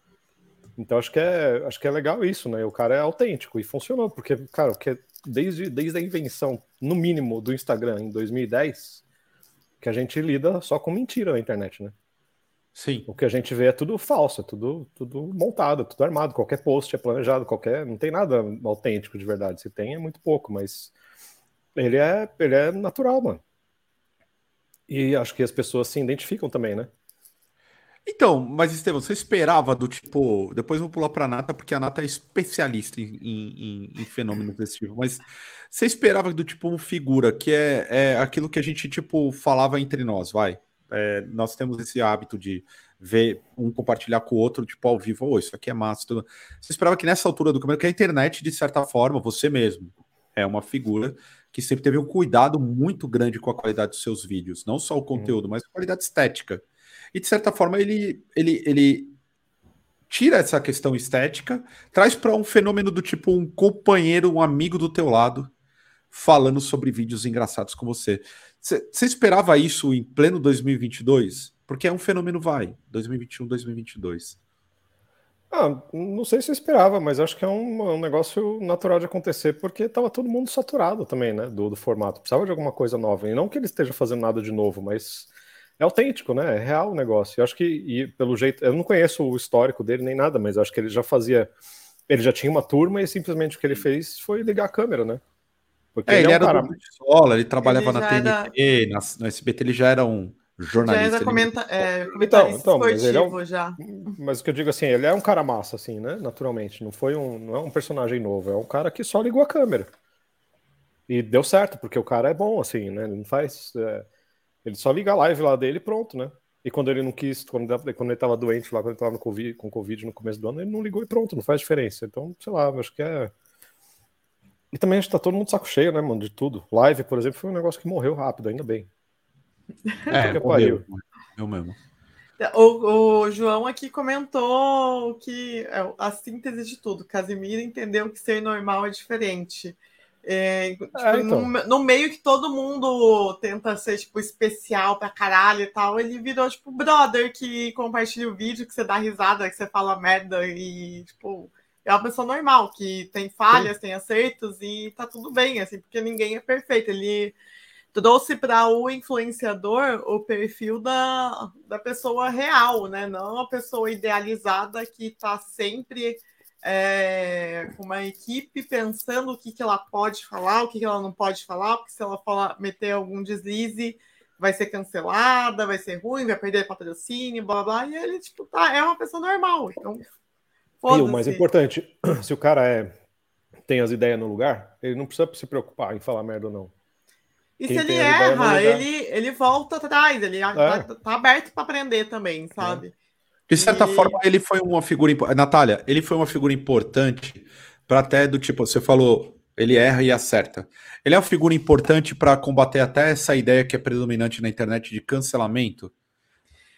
S2: Então acho que é, acho que é legal isso, né? O cara é autêntico e funcionou, porque, cara, que desde, desde a invenção, no mínimo, do Instagram em 2010 que a gente lida só com mentira na internet, né?
S1: Sim.
S2: O que a gente vê é tudo falso, é tudo, tudo montado, tudo armado. Qualquer post é planejado, qualquer. Não tem nada autêntico de verdade. Se tem, é muito pouco, mas ele é, ele é natural, mano. E acho que as pessoas se identificam também, né?
S1: Então, mas Estevão, você esperava do tipo. Depois vou pular para a Nata, porque a Nata é especialista em, em, em, fenômenos desse tipo. Mas você esperava do tipo figura, que é, é aquilo que a gente tipo falava entre nós, vai. É, nós temos esse hábito de ver um compartilhar com o outro, tipo, ao vivo, oh, isso aqui é massa. Tudo. Você esperava que nessa altura do campeonato, que a internet, de certa forma, você mesmo é uma figura que sempre teve um cuidado muito grande com a qualidade dos seus vídeos, não só o conteúdo, uhum. mas a qualidade estética. E de certa forma ele, ele, ele tira essa questão estética, traz para um fenômeno do tipo um companheiro, um amigo do teu lado, falando sobre vídeos engraçados com você. Você esperava isso em pleno 2022? Porque é um fenômeno vai, 2021, 2022.
S2: Ah, não sei se eu esperava, mas acho que é um, um negócio natural de acontecer, porque estava todo mundo saturado também, né, do, do, formato. Precisava de alguma coisa nova. E não que ele esteja fazendo nada de novo, mas é autêntico, né? É real o negócio. Eu acho que, e pelo jeito, eu não conheço o histórico dele nem nada, mas acho que ele já fazia. Ele já tinha uma turma e simplesmente o que ele fez foi ligar a câmera, né?
S1: Porque é, ele, ele é um era cara... do escola, ele trabalhava ele na TNT, era... na, no SBT, ele já era um jornalista. Já era
S3: comenta, é, então, então, mas ele é um, já.
S2: Mas o que eu digo assim, ele é um cara massa, assim, né? Naturalmente. Não foi um, não é um personagem novo, é um cara que só ligou a câmera. E deu certo, porque o cara é bom, assim, né? Ele não faz. É ele só liga a live lá dele e pronto, né? E quando ele não quis, quando, quando ele tava doente lá, quando ele tava no COVID, com Covid no começo do ano, ele não ligou e pronto, não faz diferença. Então, sei lá, acho que é. E também a gente tá todo mundo saco cheio, né, mano, de tudo. Live, por exemplo, foi um negócio que morreu rápido, ainda bem.
S1: É, que morreu, eu mesmo.
S3: O, o, João aqui comentou que é a síntese de tudo. Casimiro entendeu que ser normal é diferente. É, tipo, é, então. no, no, meio que todo mundo tenta ser, tipo, especial pra caralho e tal, ele virou, tipo, brother que compartilha o vídeo, que você dá risada, que você fala merda e, tipo, é uma pessoa normal, que tem falhas, Sim. tem acertos e tá tudo bem, assim, porque ninguém é perfeito. Ele trouxe para o influenciador o perfil da, da pessoa real, né? Não a pessoa idealizada que está sempre é, com uma equipe pensando o que, que ela pode falar, o que, que ela não pode falar, porque se ela falar, meter algum deslize, vai ser cancelada, vai ser ruim, vai perder patrocínio, blá blá, e ele, tipo, tá, é uma pessoa normal. Então,
S2: e o mais importante, se o cara é, tem as ideias no lugar, ele não precisa se preocupar em falar merda ou não.
S3: E Quem se ele erra, ele, ele volta atrás, ele é. tá, tá, aberto para aprender também, sabe? É.
S1: De certa e... forma, ele foi uma figura. Natália, ele foi uma figura importante para até do tipo, você falou, ele erra e acerta. Ele é uma figura importante para combater até essa ideia que é predominante na internet de cancelamento.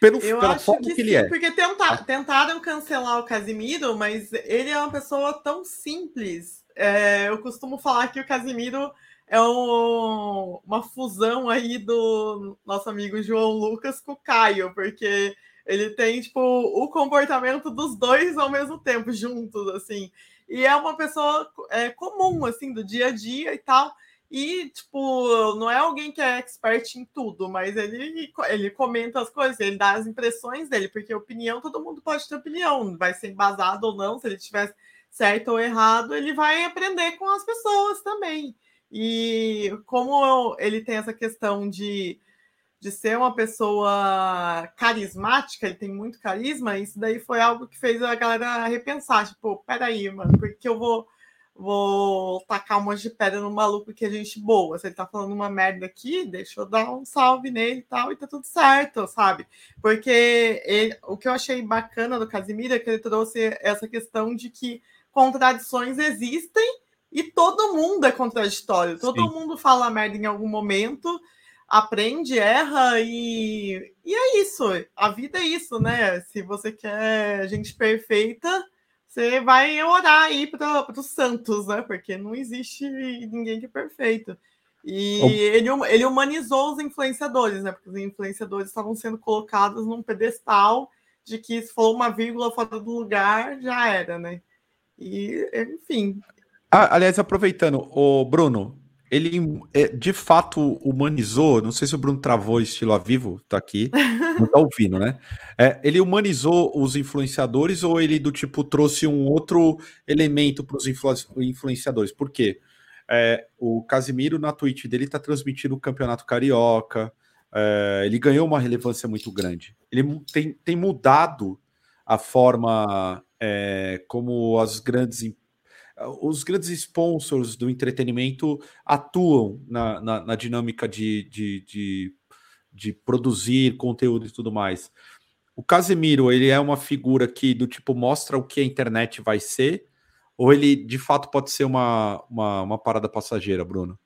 S3: Pelo, eu pela forma que, que ele sim, é. Porque tenta, tentaram cancelar o Casimiro, mas ele é uma pessoa tão simples. É, eu costumo falar que o Casimiro é um, uma fusão aí do nosso amigo João Lucas com o Caio, porque ele tem, tipo, o comportamento dos dois ao mesmo tempo, juntos, assim. E é uma pessoa é, comum, assim, do dia a dia e tal. E, tipo, não é alguém que é expert em tudo, mas ele, ele comenta as coisas, ele dá as impressões dele, porque opinião, todo mundo pode ter opinião, vai ser embasado ou não, se ele tiver certo ou errado, ele vai aprender com as pessoas também. E como ele tem essa questão de, de ser uma pessoa carismática, ele tem muito carisma, isso daí foi algo que fez a galera repensar, tipo, peraí, mano, porque eu vou vou tacar um monte de pedra no maluco que é gente boa. Se ele tá falando uma merda aqui, deixa eu dar um salve nele e tal, e tá tudo certo, sabe? Porque ele, o que eu achei bacana do Casimiro é que ele trouxe essa questão de que contradições existem e todo mundo é contraditório, todo Sim. mundo fala merda em algum momento, aprende, erra e, e é isso. A vida é isso, né? Se você quer gente perfeita você vai orar aí para os santos, né? Porque não existe ninguém que é perfeito. E ele, ele humanizou os influenciadores, né? Porque os influenciadores estavam sendo colocados num pedestal de que se for uma vírgula fora do lugar, já era, né? E, enfim.
S1: Ah, aliás, aproveitando, o Bruno, ele é, de fato humanizou, não sei se o Bruno travou estilo a vivo, tá aqui, não tá ouvindo, né? É, ele humanizou os influenciadores ou ele do tipo trouxe um outro elemento para os influ influenciadores? Por quê? É, o Casimiro na Twitch dele tá transmitindo o Campeonato Carioca, é, ele ganhou uma relevância muito grande. Ele tem, tem mudado a forma é, como as grandes empresas os grandes sponsors do entretenimento atuam na, na, na dinâmica de, de, de, de, produzir conteúdo e tudo mais. O Casemiro, ele é uma figura que do tipo mostra o que a internet vai ser, ou ele de fato pode ser uma, uma, uma parada passageira, Bruno?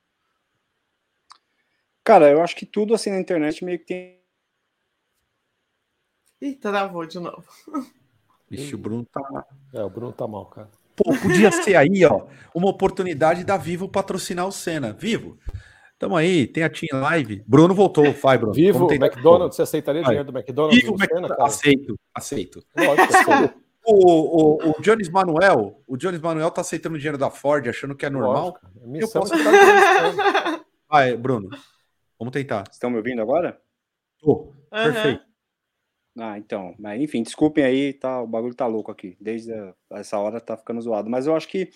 S4: Cara, eu acho que tudo assim na internet meio que tem.
S3: Ih, travou de novo.
S1: Ixi, o Bruno tá.
S2: É, o Bruno tá mal, cara.
S1: Pô, podia ser aí, ó, uma oportunidade da Vivo patrocinar o Senna. Vivo, tamo aí, tem a Team Live. Bruno voltou, vai, Bruno.
S2: Vivo, McDonald's, você aceitaria vai. dinheiro do McDonald's?
S1: Vivo, Senna, cara? Aceito, aceito. Lógico, o, o, o Jones Manuel, o Jones Manuel tá aceitando dinheiro da Ford, achando que é normal. Lógico, eu posso... vai, Bruno, vamos tentar.
S4: Estão me ouvindo agora?
S1: Tô, uhum. perfeito.
S4: Ah, então, mas enfim, desculpem aí, tá, o bagulho tá louco aqui. Desde a, essa hora tá ficando zoado. Mas eu acho que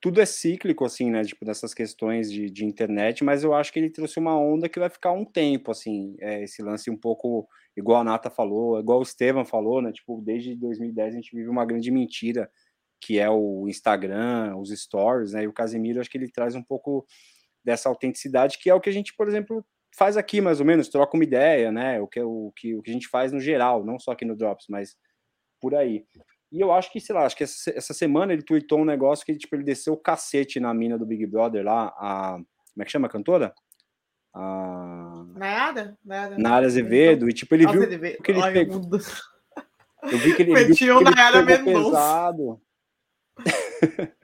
S4: tudo é cíclico, assim, né? Tipo, dessas questões de, de internet, mas eu acho que ele trouxe uma onda que vai ficar um tempo, assim, é, esse lance um pouco igual a Nata falou, igual o Estevam falou, né? Tipo, desde 2010 a gente vive uma grande mentira, que é o Instagram, os stories, né? E o Casemiro, acho que ele traz um pouco dessa autenticidade, que é o que a gente, por exemplo, faz aqui mais ou menos, troca uma ideia, né? O que, o, que, o que a gente faz no geral, não só aqui no Drops, mas por aí. E eu acho que, sei lá, acho que essa, essa semana ele tweetou um negócio que tipo, ele desceu o cacete na mina do Big Brother lá, a. Como é que chama a cantora?
S3: A. Nada, nada.
S4: Nara Azevedo, e tipo, ele viu que ele Ai, pegou. Eu vi que ele, viu que ele pegou pesado.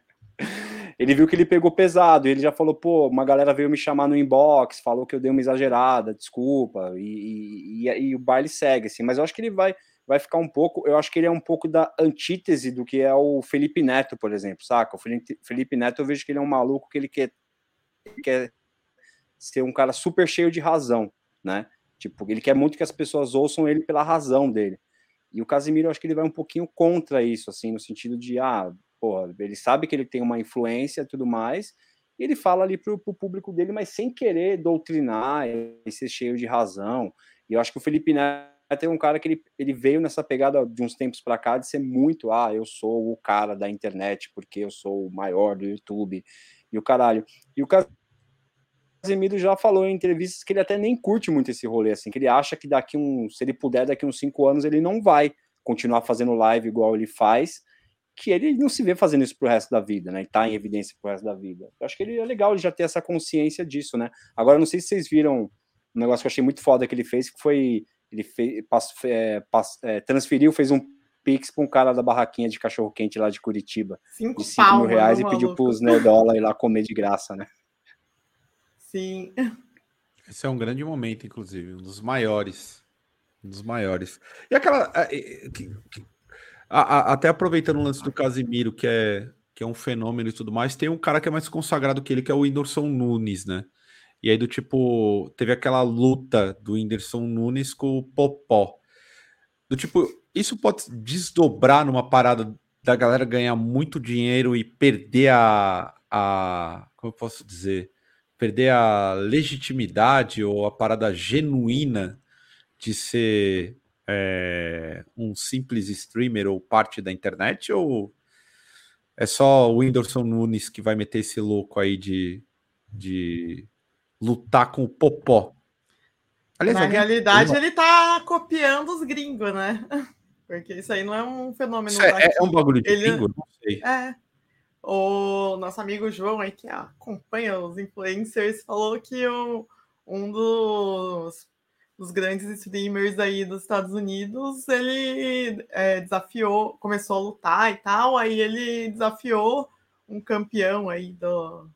S4: ele viu que ele pegou pesado, e ele já falou, pô, uma galera veio me chamar no inbox, falou que eu dei uma exagerada, desculpa, e, e, e, e o baile segue, assim, mas eu acho que ele vai, vai ficar um pouco. Eu acho que ele é um pouco da antítese do que é o Felipe Neto, por exemplo, saca? O Felipe Neto, eu vejo que ele é um maluco que ele quer, quer ser um cara super cheio de razão, né? Tipo, ele quer muito que as pessoas ouçam ele pela razão dele. E o Casimiro, eu acho que ele vai um pouquinho contra isso, assim, no sentido de, ah, porra, ele sabe que ele tem uma influência e tudo mais, e ele fala ali pro, pro público dele, mas sem querer doutrinar e ser cheio de razão. E eu acho que o Felipe Neto é um cara que ele, ele veio nessa pegada de uns tempos para cá de ser muito, ah, eu sou o cara da internet porque eu sou o maior do YouTube e o caralho. E o Casemiro já falou em entrevistas que ele até nem curte muito esse rolê, assim, que ele acha que daqui um, se ele puder, daqui uns cinco anos ele não vai continuar fazendo live igual ele faz, que ele não se vê fazendo isso pro resto da vida, né? E tá em evidência pro resto da vida. Eu acho que ele é legal ele já ter essa consciência disso, né? Agora, não sei se vocês viram um negócio que eu achei muito foda que ele fez, que foi ele fez, pass, é, pass, é, transferiu, fez um pix para um cara da barraquinha de cachorro quente lá de Curitiba,
S3: cinco
S4: de 5 mil reais e pediu para os nerdola ir lá comer de graça, né?
S3: Sim.
S1: Esse é um grande momento, inclusive, um dos maiores. Um dos maiores. E aquela. A, a, até aproveitando o lance do Casimiro, que é, que é um fenômeno e tudo mais, tem um cara que é mais consagrado que ele, que é o Whindersson Nunes, né? E aí, do tipo, teve aquela luta do Whindersson Nunes com o Popó. Do tipo, isso pode desdobrar numa parada da galera ganhar muito dinheiro e perder a. a como eu posso dizer? Perder a legitimidade ou a parada genuína de ser é, um simples streamer ou parte da internet? Ou é só o Whindersson Nunes que vai meter esse louco aí de, de lutar com o Popó.
S3: Aliás, Na realidade, ele tá copiando os gringos, né? Porque isso aí não é um fenômeno.
S1: É, é, um bagulho de
S3: ele...
S1: gringo? Não sei.
S3: É. O nosso amigo João aí, que acompanha os influencers, falou que o, um dos, dos grandes streamers aí dos Estados Unidos, ele é, desafiou, começou a lutar e tal, aí ele desafiou um campeão aí do,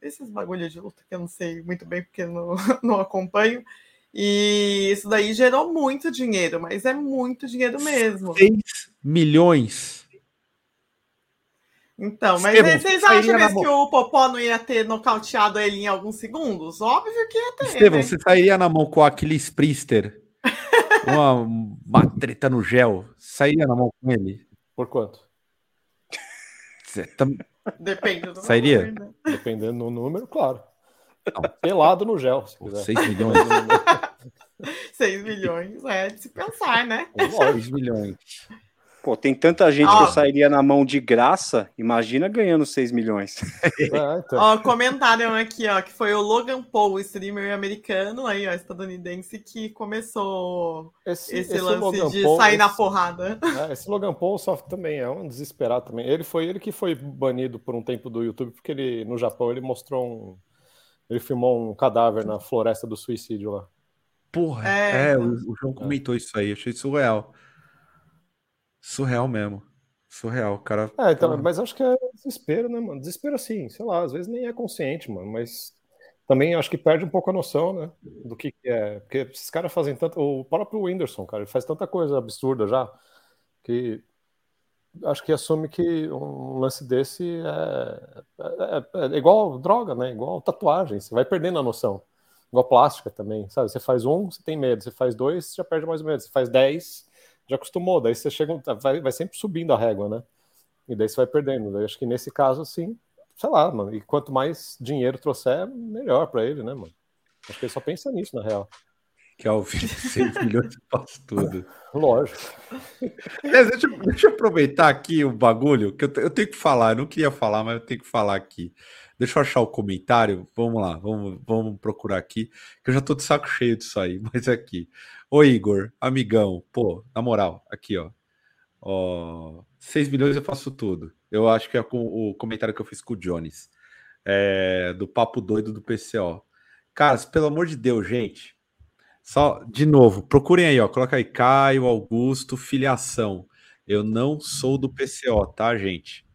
S3: desses bagulhos de luta que eu não sei muito bem porque não, não acompanho. E isso daí gerou muito dinheiro, mas é muito dinheiro mesmo.
S1: 6 milhões.
S3: Então, mas Estevam, vocês acham mesmo que o Popó não ia ter nocauteado ele em alguns segundos? Óbvio que ia ter.
S1: Estevam, né? você sairia na mão com o Aquiles Priester? uma, uma treta no gel. Sairia na mão com ele?
S2: Por quanto?
S1: Você tá...
S3: Depende do
S1: Sairia?
S2: Número, né? Dependendo do número, claro. Não. Pelado no gel, se quiser.
S1: 6 milhões.
S3: 6 milhões é de se pensar, né?
S1: 6 milhões.
S4: Pô, tem tanta gente ó, que eu sairia na mão de graça, imagina ganhando 6 milhões.
S3: É, então. Ó, comentaram aqui, ó, que foi o Logan Paul, o streamer americano, aí, ó, estadunidense, que começou esse, esse, esse lance Logan de Paul, sair esse, na porrada.
S2: É, esse Logan Paul só também é um desesperado também. Ele foi ele que foi banido por um tempo do YouTube, porque ele, no Japão, ele mostrou um. Ele filmou um cadáver na floresta do suicídio lá.
S1: Porra, é, é o, o João comentou é. isso aí, achei surreal. Surreal mesmo. Surreal, cara.
S2: É, então, mas acho que é desespero, né, mano? Desespero assim, sei lá, às vezes nem é consciente, mano, mas também acho que perde um pouco a noção, né, do que, que é. Porque esses caras fazem tanto. O próprio Whindersson, cara, ele faz tanta coisa absurda já, que acho que assume que um lance desse é, é, é, é igual droga, né? Igual tatuagem, você vai perdendo a noção. Igual plástica também, sabe? Você faz um, você tem medo, você faz dois, você já perde mais medo, você faz dez já acostumou, daí você chega, vai, vai sempre subindo a régua, né? E daí você vai perdendo. Daí acho que nesse caso, assim, sei lá, mano. E quanto mais dinheiro trouxer, melhor para ele, né, mano? Acho que ele só pensa nisso, na real.
S1: Que ao fim de 6 milhões faz tudo.
S2: Lógico.
S1: deixa, deixa, eu aproveitar aqui o bagulho, que eu, eu, tenho que falar. Eu não queria falar, mas eu tenho que falar aqui. Deixa eu achar o comentário. Vamos lá, vamos, vamos procurar aqui. Que eu já tô de saco cheio disso aí, mas é aqui. Ô Igor, amigão, pô, na moral, aqui ó. ó 6 milhões eu faço tudo. Eu acho que é o comentário que eu fiz com o Jones. É, do papo doido do PCO. Caras, pelo amor de Deus, gente. Só, de novo, procurem aí, ó. Coloca aí Caio, Augusto, filiação. Eu não sou do PCO, tá, gente?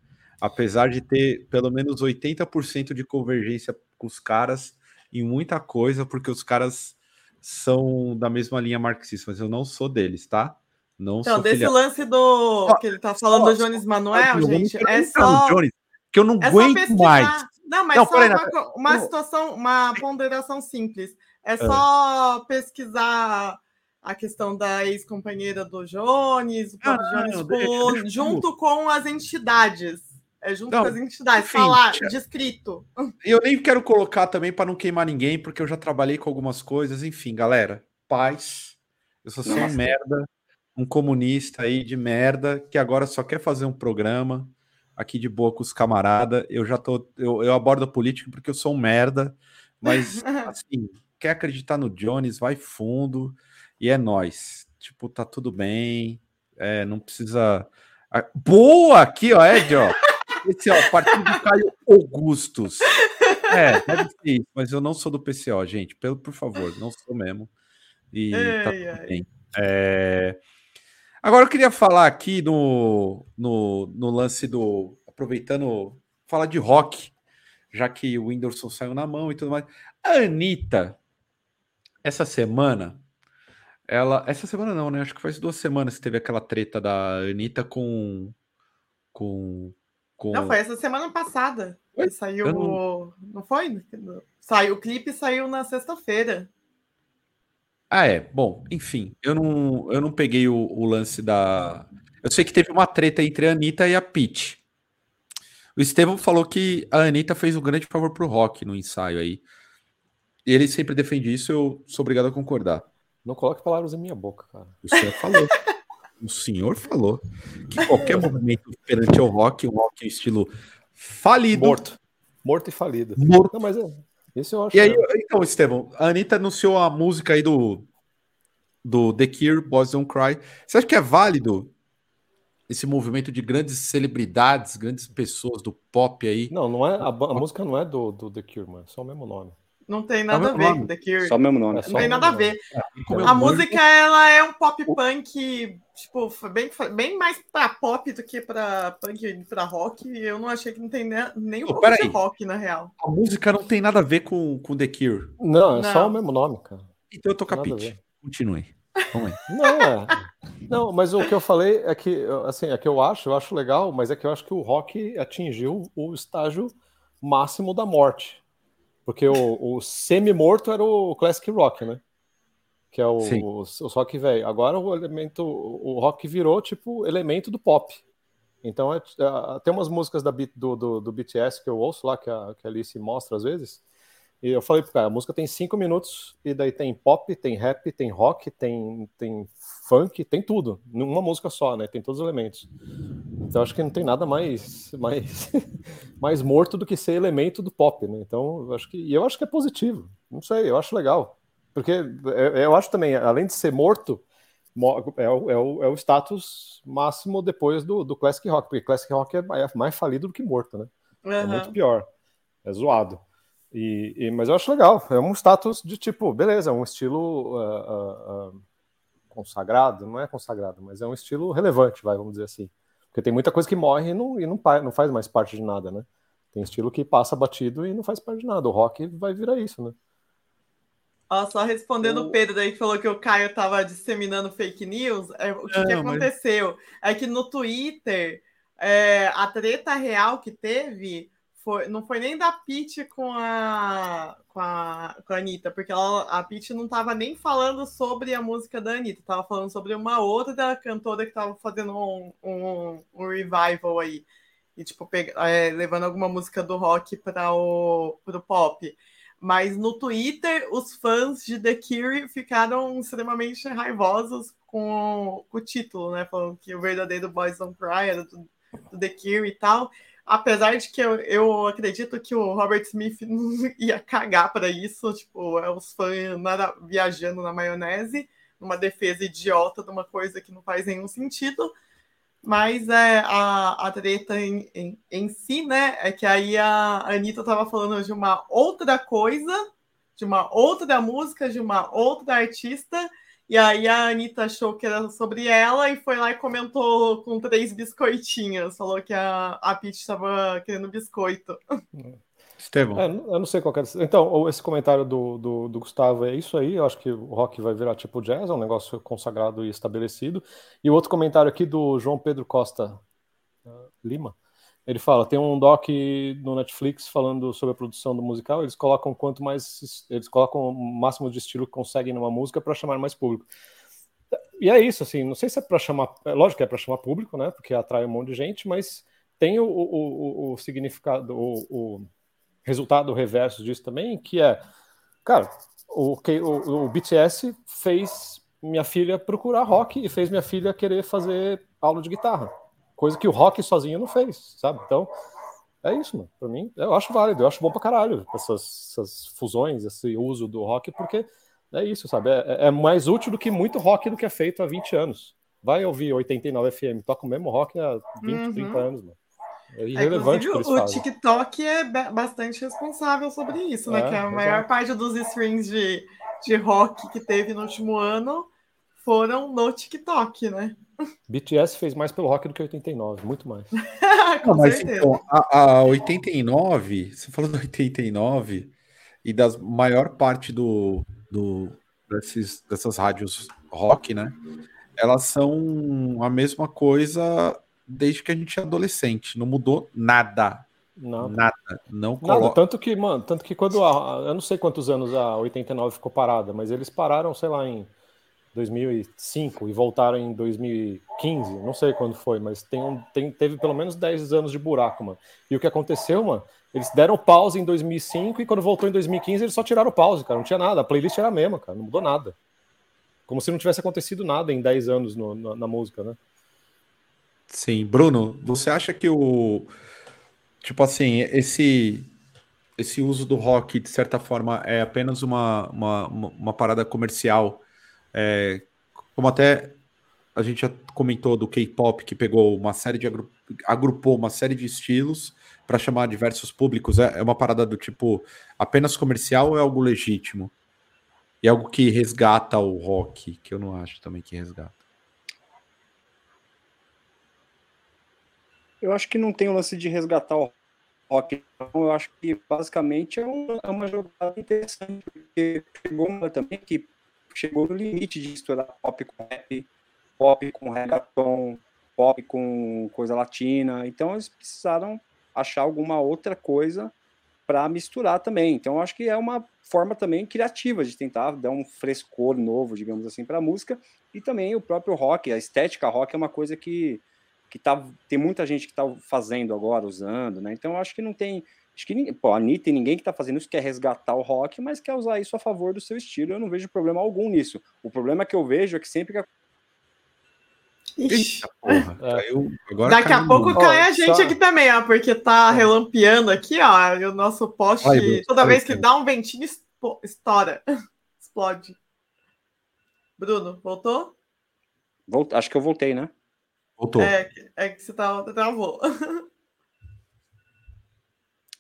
S1: Apesar de ter pelo menos 80% de convergência com os caras em muita coisa, porque os caras são da mesma linha marxista, mas eu não sou deles, tá? Não
S3: Então,
S1: sou
S3: desse
S1: filiado.
S3: lance do que ele tá falando do Jones Manuel,
S1: vou
S3: gente, é
S1: no
S3: só
S1: Jones, que eu não
S3: É
S1: aguento
S3: pesquisar.
S1: mais.
S3: Não, mas
S1: Não,
S3: só
S1: peraí,
S3: uma,
S1: não.
S3: uma
S1: Não.
S3: situação, uma ponderação simples. É só pesquisar a questão da ex-companheira do Jones, o
S1: Ah,
S3: Jones
S1: não,
S3: junto com as entidades. É junto
S1: Não,
S3: com as entidades.
S1: enfim,
S3: Falar,
S1: tia-
S3: descrito.
S1: E eu nem quero colocar também para não queimar ninguém, porque eu já trabalhei com algumas coisas. Enfim, galera, paz. Eu só sou um
S4: Nossa.
S1: merda, um comunista aí de merda, que agora só quer fazer um programa aqui de boa com os camaradas. Eu já tô. Eu, eu abordo a política porque eu sou um merda, mas assim, quer acreditar no Jones, vai fundo e é nós. Tipo, tá tudo bem. É, não precisa. Ah, Boa aqui, ó, Ed, ó. Esse, ó, partido do Caio Augustus. É, deve ser isso, mas eu não sou do PCO, gente. Pelo, por favor, não sou mesmo. E tá
S3: Ai,
S1: tudo bem. É, Agora eu queria falar aqui no, no, no lance do. Aproveitando, falar de rock, já que o Whindersson saiu na mão e tudo mais. A Anitta, essa semana, ela. Essa semana não, né? Acho que faz duas semanas que teve aquela treta da Anitta com. Com. Com...
S3: Não, foi essa semana passada. Saiu. Não...
S1: não-
S3: foi? Saiu, o clipe saiu na sexta-feira.
S1: Ah, é. Bom, enfim, eu não, eu não peguei o, o lance da. Eu sei que teve uma treta entre a Anitta e a Pitty. O Estevão falou que a Anitta fez um grande favor pro rock no ensaio aí. E ele sempre defende isso, eu sou obrigado a concordar.
S2: Não coloque palavras em minha boca, cara.
S1: O senhor falou. o senhor falou que qualquer movimento perante o rock, um rock estilo falido,
S2: Morto. Morto e falido.
S1: morto.
S2: Não, mas é. Esse eu acho.
S1: E aí,
S2: é-
S1: então, Estevão, a Anitta anunciou a música aí do, do The Cure, Boys Don't Cry. Você acha que é válido esse movimento de grandes celebridades, grandes pessoas do pop aí?
S2: Não, não é. A, a música não é do, do The Cure, mano. É só o mesmo nome.
S3: Não tem nada a ver
S1: nome.
S3: The Cure.
S4: Só o mesmo nome.
S2: É
S3: Não
S2: só
S3: tem nada a ver.
S1: É
S3: A música, ela é um pop punk, tipo, bem, bem mais pra pop do que pra punk e pra rock. e Eu não achei que não tem ne- nem um
S1: Pô,
S3: pouco de rock, na real.
S1: A música não tem nada a ver com, com The Cure.
S2: Não, é só
S3: Não.
S2: o mesmo nome, cara.
S1: Então eu tô
S2: ver.
S1: Continue. Vamos.
S2: Não, é. Não, mas o que eu falei é que, assim, é que eu acho, eu acho legal, mas é que eu acho que o rock atingiu o estágio máximo da morte. Porque o, o semi-morto era o classic rock, né? Que é o, o, o rock velho. Agora o elemento, o rock virou tipo elemento do pop. Então é, é, tem umas músicas da, do, do, do BTS que eu ouço lá, que a, que a Alice mostra às vezes. E eu falei pro cara, a música tem cinco minutos, e daí tem pop, tem rap, tem rock, tem, tem funk, tem tudo. Numa música só, né? Tem todos os elementos. Então acho que não tem nada mais, mais, mais morto do que ser elemento do pop, né? Então eu acho que, e eu acho que é positivo. Não sei, eu acho legal. Porque eu, eu acho também, além de ser morto, mo- é o, é o, é o status máximo depois do, do Classic Rock, porque Classic Rock é mais, mais falido do que morto, né? É
S3: Aham.
S2: muito pior. É zoado. E, e- mas eu acho legal. É um status de tipo, beleza, é um estilo ah, ah, ah, consagrado, não é consagrado, mas é um estilo relevante, vai, vamos dizer assim. Porque tem muita coisa que morre e não, e não, não faz mais parte de nada, né? Tem estilo que passa batido e não faz parte de nada. O rock vai virar isso, né?
S3: Ó, só respondendo o Pedro aí que falou que o Caio tava disseminando fake news, é, o que, que
S1: Não, mas-
S3: aconteceu? É que no Twitter, é, a treta real que teve foi, não foi nem da Pete com a, com a, com a Anitta, porque ela, a Pete não tava nem falando sobre a música da Anitta, tava falando sobre uma outra cantora que tava fazendo um, um, um revival aí. E, tipo, pega- é, levando alguma música do rock para o pro pop. Mas no Twitter, os fãs de The Cure ficaram extremamente raivosos com, com o título, né? Falando que o verdadeiro Boys Don't Cry era do, do The Cure e tal. Apesar de que eu, eu acredito que o Robert Smith ia cagar para isso, tipo, é os fãs nada, viajando na maionese, numa defesa idiota de uma coisa que não faz nenhum sentido. Mas é, a, a treta em, em, em si, né? É que aí a Anitta tava falando de uma outra coisa, de uma outra música, de uma outra artista, e aí a Anitta achou que era sobre ela e foi lá e comentou com três biscoitinhos. Falou que a, a Peach estava querendo biscoito.
S1: Estevão.
S2: É, eu não sei qual é. Então, esse comentário do, do, do, Gustavo é isso aí. Eu acho que o rock vai virar tipo jazz, é um negócio consagrado e estabelecido. E o outro comentário aqui do João Pedro Costa uh, Lima. Ele fala: tem um doc no Netflix falando sobre a produção do musical. Eles colocam quanto mais. Eles colocam o máximo de estilo que conseguem numa música para chamar mais público. E é isso, assim. Não sei se é para chamar. É, lógico que é para chamar público, né? Porque atrai um monte de gente, mas tem o, o, o, o significado. o resultado reverso disso também, que é, cara, o, o, o BTS fez minha filha procurar rock e fez minha filha querer fazer aula de guitarra, coisa que o rock sozinho não fez, sabe? Então, é isso, mano. Pra mim, eu acho válido, eu acho bom pra caralho essas, essas fusões, esse uso do rock, porque é isso, sabe? É, é, mais útil do que muito rock do que é feito há 20 anos. Vai ouvir 89 FM, toca o mesmo rock há 20, uhum. 30 anos, mano. É irrelevante
S3: é, o, o TikTok é bastante responsável sobre isso, né? É, que a maior parte dos streams de, de rock que teve no último ano foram no TikTok, né?
S2: BTS fez mais pelo rock do que 89, muito mais.
S1: Não, mas então, a, a 89, você falou do 89 e das maior parte do, do desses, dessas rádios rock, né? Elas são a mesma coisa desde que a gente é adolescente. Não mudou nada. Nada. Nada. Não coloca... Nada.
S2: Tanto que, mano, tanto que quando a, eu não sei quantos anos a 89 ficou parada, mas eles pararam, sei lá, em 2005 e voltaram em 2015, não sei quando foi, mas tem, um, tem, teve pelo menos 10 anos de buraco, mano. E o que aconteceu, mano? Eles deram pause em 2005 e quando voltou em 2015 eles só tiraram pause, cara. Não tinha nada. A playlist era a mesma, cara. Não mudou nada. Como se não tivesse acontecido nada em 10 anos no, na, na música, né?
S1: Sim, Bruno, você acha que o tipo assim, esse esse uso do rock de certa forma é apenas uma, uma, uma parada comercial, é, como até a gente já comentou do K-pop que pegou uma série de agru agrupou uma série de estilos para chamar diversos públicos, é, é uma parada do tipo apenas comercial ou é algo legítimo? E algo que resgata o rock, que eu não acho também que resgata.
S4: Eu acho que não tem o lance de resgatar o rock. Eu acho que basicamente é uma, é uma jogada interessante, porque chegou uma também que chegou no limite de misturar pop com rap, pop com reggaeton, pop com coisa latina. Então eles precisaram achar alguma outra coisa para misturar também. Então acho que é uma forma também criativa de tentar dar um frescor novo, digamos assim, para a música. E também o próprio rock, a estética rock é uma coisa que que tá, tem muita gente que está fazendo agora, usando, né? Então, acho que não tem. Acho que ninguém, pô, a Anitta e ninguém que está fazendo isso quer resgatar o rock, mas quer usar isso a favor do seu estilo. Eu não vejo problema algum nisso. O problema que eu vejo é que sempre que.
S3: Eita, porra, é. caiu, Daqui a pouco cai a gente só... aqui também, ó, porque tá é. relampeando aqui, ó. E o nosso poste, Ai, toda vez que dá um ventinho, estoura. Explode. Bruno, voltou?
S4: Volt... Acho que eu voltei, né?
S1: Voltou.
S3: É, é que você tá, travou.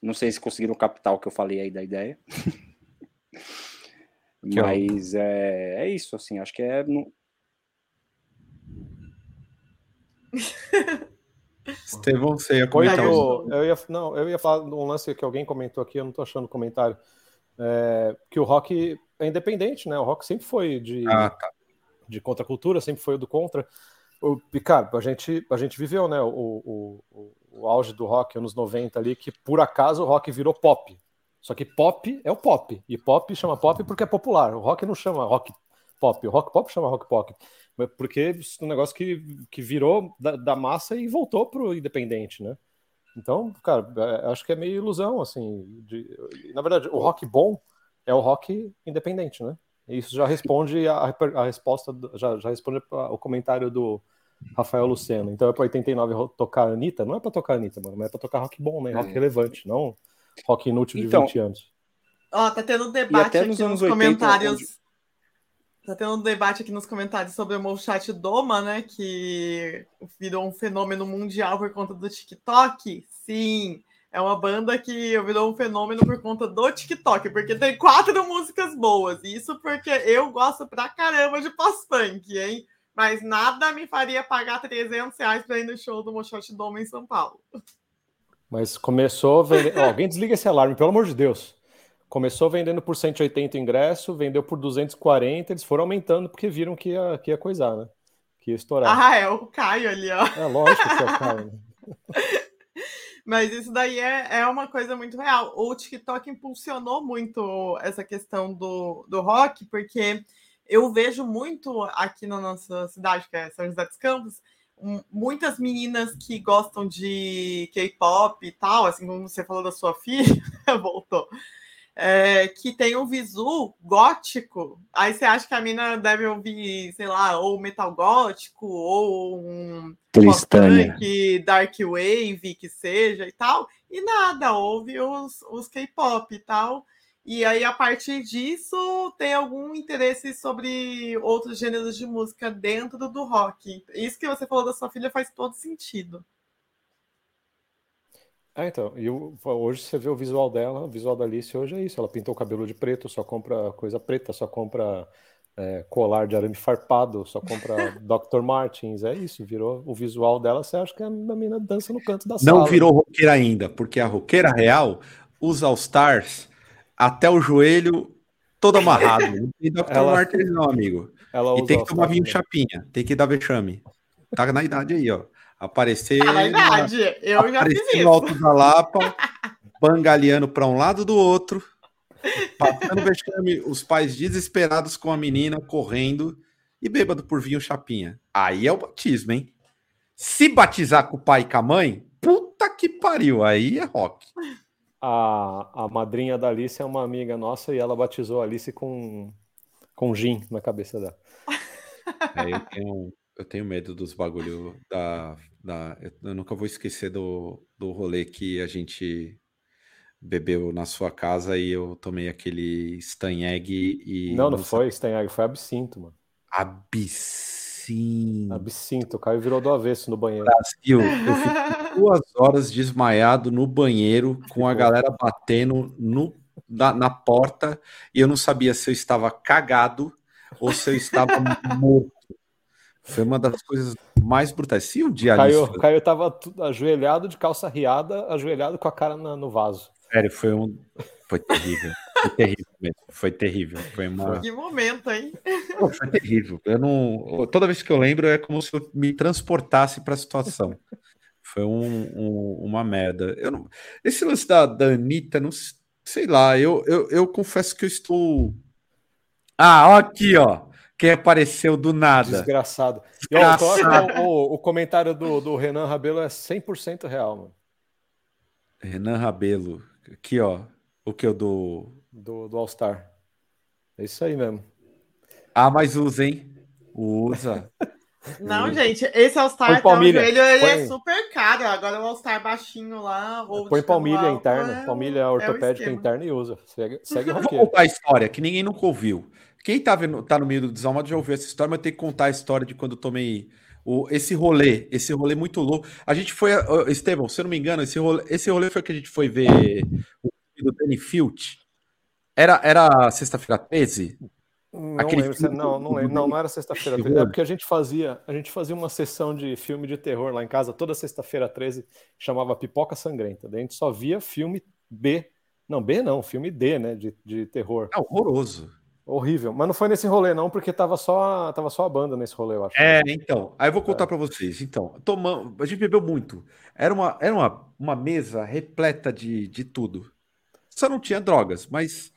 S4: Não sei se conseguiram captar o que eu falei aí da ideia. Mas é, é isso, assim, acho que é. No...
S1: Estevão, você ia comentar.
S2: Eu, eu, ia, não, eu ia falar de um lance que alguém comentou aqui, eu não tô achando comentário. É, que o rock é independente, né? O rock sempre foi de, ah, tá. de contracultura, sempre foi do contra. O, cara, a gente, a gente viveu, né, o, o, o, o auge do rock anos 90 ali, que por acaso o rock virou pop. Só que pop é o pop. E pop chama pop porque é popular. O rock não chama rock pop. O rock pop chama rock pop. Porque é um negócio que, que virou da, da massa e voltou pro independente, né? Então, cara, é, acho que é meio ilusão, assim. De, na verdade, o rock bom é o rock independente, né? Isso já responde a, a resposta, já, já responde o comentário do, Rafael Luceno. Então é para 89 tocar Anitta? Não é para tocar Anitta, mano, mas é para tocar rock bom, né? Rock é. relevante, não rock inútil de então, 20 anos.
S3: Ó, tá tendo um debate aqui nos, nos comentários. Onde... Tá tendo um debate aqui nos comentários sobre o Molchat Doma, né? Que virou um fenômeno mundial por conta do TikTok. Sim, é uma banda que virou um fenômeno por conta do TikTok, porque tem quatro músicas boas. Isso porque eu gosto pra caramba de pós-punk, hein? Mas nada me faria pagar 300 reais para ir no show do Mochote Doma em São Paulo.
S2: Mas começou vender... oh, alguém desliga esse alarme, pelo amor de Deus. Começou vendendo por 180 ingresso, vendeu por 240, eles foram aumentando porque viram que ia, que ia coisar, né? Que ia estourar.
S3: Ah, é o Caio ali, ó.
S2: É lógico que é o Caio. Né?
S3: Mas isso daí é, é uma coisa muito real. O TikTok impulsionou muito essa questão do, do rock, porque eu vejo muito aqui na nossa cidade, que é São José dos Campos, muitas meninas que gostam de K-pop e tal, assim como você falou da sua filha, voltou é, que tem um visu gótico. Aí você acha que a mina deve ouvir, sei lá, ou metal gótico, ou um
S4: punk,
S3: dark wave, que seja e tal. E nada, ouve os, os K-pop e tal. E aí, a partir disso, tem algum interesse sobre outros gêneros de música dentro do rock. Isso que você falou da sua filha faz todo sentido.
S2: É, então, e hoje você vê o visual dela, o visual da Alice hoje é isso. Ela pintou o cabelo de preto, só compra coisa preta, só compra é, colar de arame farpado, só compra Dr. Martins. É isso, virou o visual dela. Você acha que a menina dança no canto da
S1: sala. Não virou roqueira ainda, porque a roqueira real usa All Stars até o joelho todo amarrado. Não tem Dr. Ela, Martins, não, amigo. e tem que tomar vinho chapinha, tem que dar vexame. Tá na idade aí, ó. Aparecer.
S3: Tá na idade, eu já fiz isso.
S1: no alto da Lapa, bangaleando para um lado do outro, passando vexame, os pais desesperados com a menina correndo e bêbado por vinho chapinha. Aí é o batismo, hein? Se batizar com o pai e com a mãe, puta que pariu, aí é rock.
S2: A, a madrinha da Alice é uma amiga nossa e ela batizou a Alice com, com gin na cabeça dela.
S1: É, eu, tenho, eu tenho medo dos bagulho da da, eu, nunca vou esquecer do, do rolê que a gente bebeu na sua casa e eu tomei aquele Stanheg e.
S2: Não, não foi Stanheg, foi absinto, mano.
S1: Absinto.
S2: Absinto, o Caio virou do avesso no banheiro.
S1: Brasil, eu fiquei duas horas desmaiado no banheiro com a galera batendo no, na, na porta e eu não sabia se eu estava cagado ou se eu estava morto. Foi uma das coisas mais brutais. Se o dia
S2: Caio, Caio tava ajoelhado de calça riada, ajoelhado com a cara na, no vaso.
S1: Sério, foi um. Foi terrível. Foi terrível mesmo. Foi terrível. Foi uma.
S3: Que momento, hein?
S1: Foi terrível. Eu não. Toda vez que eu lembro é como se eu me transportasse para a situação. Foi um, um, uma merda. Eu não... Esse lance da, da Anitta, não sei lá, eu, eu, eu confesso que eu estou. Ah, ó aqui, ó que apareceu do nada.
S2: Desgraçado. Desgraçado. E, ó, o, o, comentário do, do Renan Rabelo é 100% real, mano.
S1: Renan Rabelo. Aqui, ó. O que eu do.
S2: Do, do All-Star. É isso aí mesmo.
S1: Ah, mas usa, hein? Usa.
S3: Não, usa. gente, esse All-Star até o joelho, ele Põe... é super caro. Agora o All-Star baixinho lá. Ou
S2: Põe palmilha interna. É... Palmilha ortopédica é interna e usa. Segue, segue
S1: Vou contar a história que ninguém nunca ouviu. Quem tá, vendo, tá no meio do desalmado já ouviu essa história, mas tem que contar a história de quando eu tomei o, esse rolê, esse rolê muito louco. A gente foi, Estevão, se eu não me engano, esse rolê, esse rolê foi que a gente foi ver o filme do Danny Field. Era, era sexta-feira 13?
S2: Não Aquele lembro, filme... não, não, lembro. não, não era sexta-feira 13. É porque a gente fazia, a gente fazia uma sessão de filme de terror lá em casa toda sexta-feira 13, chamava Pipoca Sangrenta. Daí a gente só via filme B. Não, B não, filme D, né? De, de terror.
S1: É horroroso.
S2: Horrível. Mas não foi nesse rolê, não, porque tava só, tava só a banda nesse rolê, eu acho.
S1: É, então. Aí eu vou contar é. para vocês. Então, tomamos, a gente bebeu muito. Era uma, era uma, uma mesa repleta de, de tudo. Só não tinha drogas, mas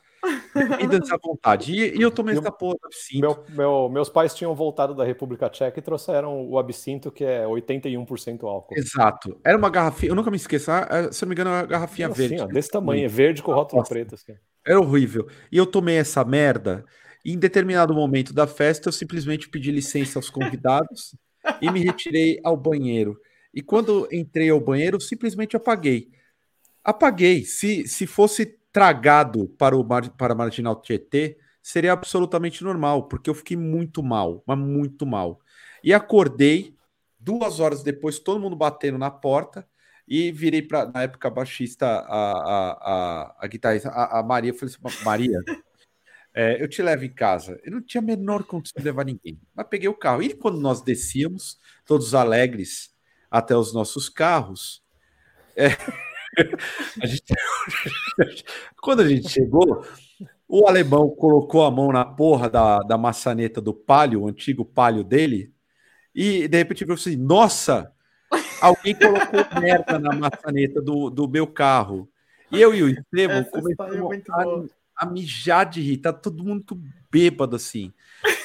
S1: bebidas à vontade. E, e, eu tomei essa porra do absinto.
S2: Meu, meu, meus pais tinham voltado da República Tcheca e trouxeram o absinto, que é 81% álcool.
S1: Exato. Era uma garrafinha, eu nunca me esqueço, ah, é, se não me engano, era uma garrafinha assim, verde. Ó,
S2: desse tamanho, é verde com rótulo Nossa. preto. Assim.
S1: Era horrível. E eu tomei essa merda. E em determinado momento da festa, eu simplesmente pedi licença aos convidados e me retirei ao banheiro. E quando entrei ao banheiro, simplesmente apaguei. Apaguei. Se, se fosse tragado para o para a Marginal Tietê, seria absolutamente normal, porque eu fiquei muito mal, mas muito mal. E acordei duas horas depois, todo mundo batendo na porta e virei para na época baixista a, a, a, a guitarrista a, a Maria falei assim, Maria é, eu te levo em casa eu não tinha a menor condição de levar ninguém mas peguei o carro e quando nós descíamos todos alegres até os nossos carros é, a gente... Quando a gente chegou, o alemão colocou a mão na porra da, da maçaneta do palio, o antigo palio dele, e de repente viu assim: nossa, alguém colocou merda na maçaneta do, do meu carro. E eu e o Estevam começamos é a, a, mijar de rir, tá todo mundo bêbado assim.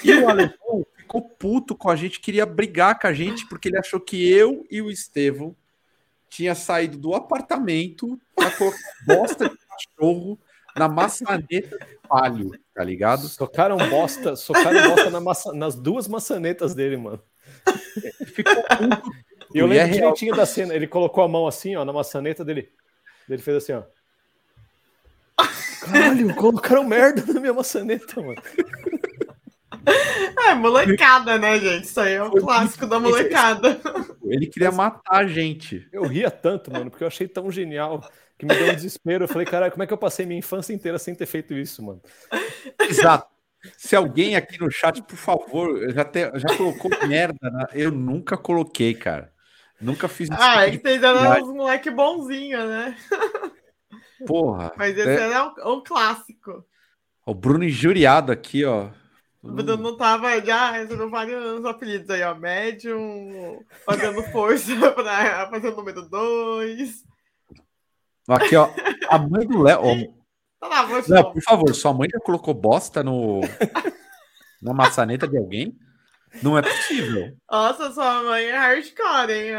S1: E o alemão ficou puto com a gente, queria brigar com a gente, porque ele achou que eu e o Estevam tinha saído do apartamento para colocar bosta de cachorro na maçaneta de palho, tá ligado?
S2: Socaram bosta, socaram bosta na maça, nas duas maçanetas dele, mano. Ficou puto. E eu lembro é direitinho da cena. Ele colocou a mão assim, ó, na maçaneta dele. Ele fez assim, ó. Caralho, colocaram merda na minha maçaneta, mano.
S3: É, molecada, né, gente? Isso aí é o clássico da molecada.
S1: Ele queria matar a gente.
S2: Eu ria tanto, mano, porque eu achei tão genial que me deu um desespero. Eu falei, caralho, como é que eu passei minha infância inteira sem ter feito isso, mano?
S1: Exato. Se alguém aqui no chat, por favor, já, te, já colocou merda, né? eu nunca coloquei, cara. Nunca fiz
S3: isso. Ah, tipo vocês eram uns moleque bonzinho, né?
S1: Porra.
S3: Mas esse é... era um, um, clássico.
S1: O Bruno injuriado aqui, ó.
S3: O Bruno tava já recebendo vários apelidos aí, ó. Médium, fazendo força para fazer o número 2.
S1: Aqui, ó. A mãe do Léo. Tá lá, Léo, por favor, sua mãe já colocou bosta no... na maçaneta de alguém? Não é possível.
S3: Nossa, sua mãe é hardcore, hein?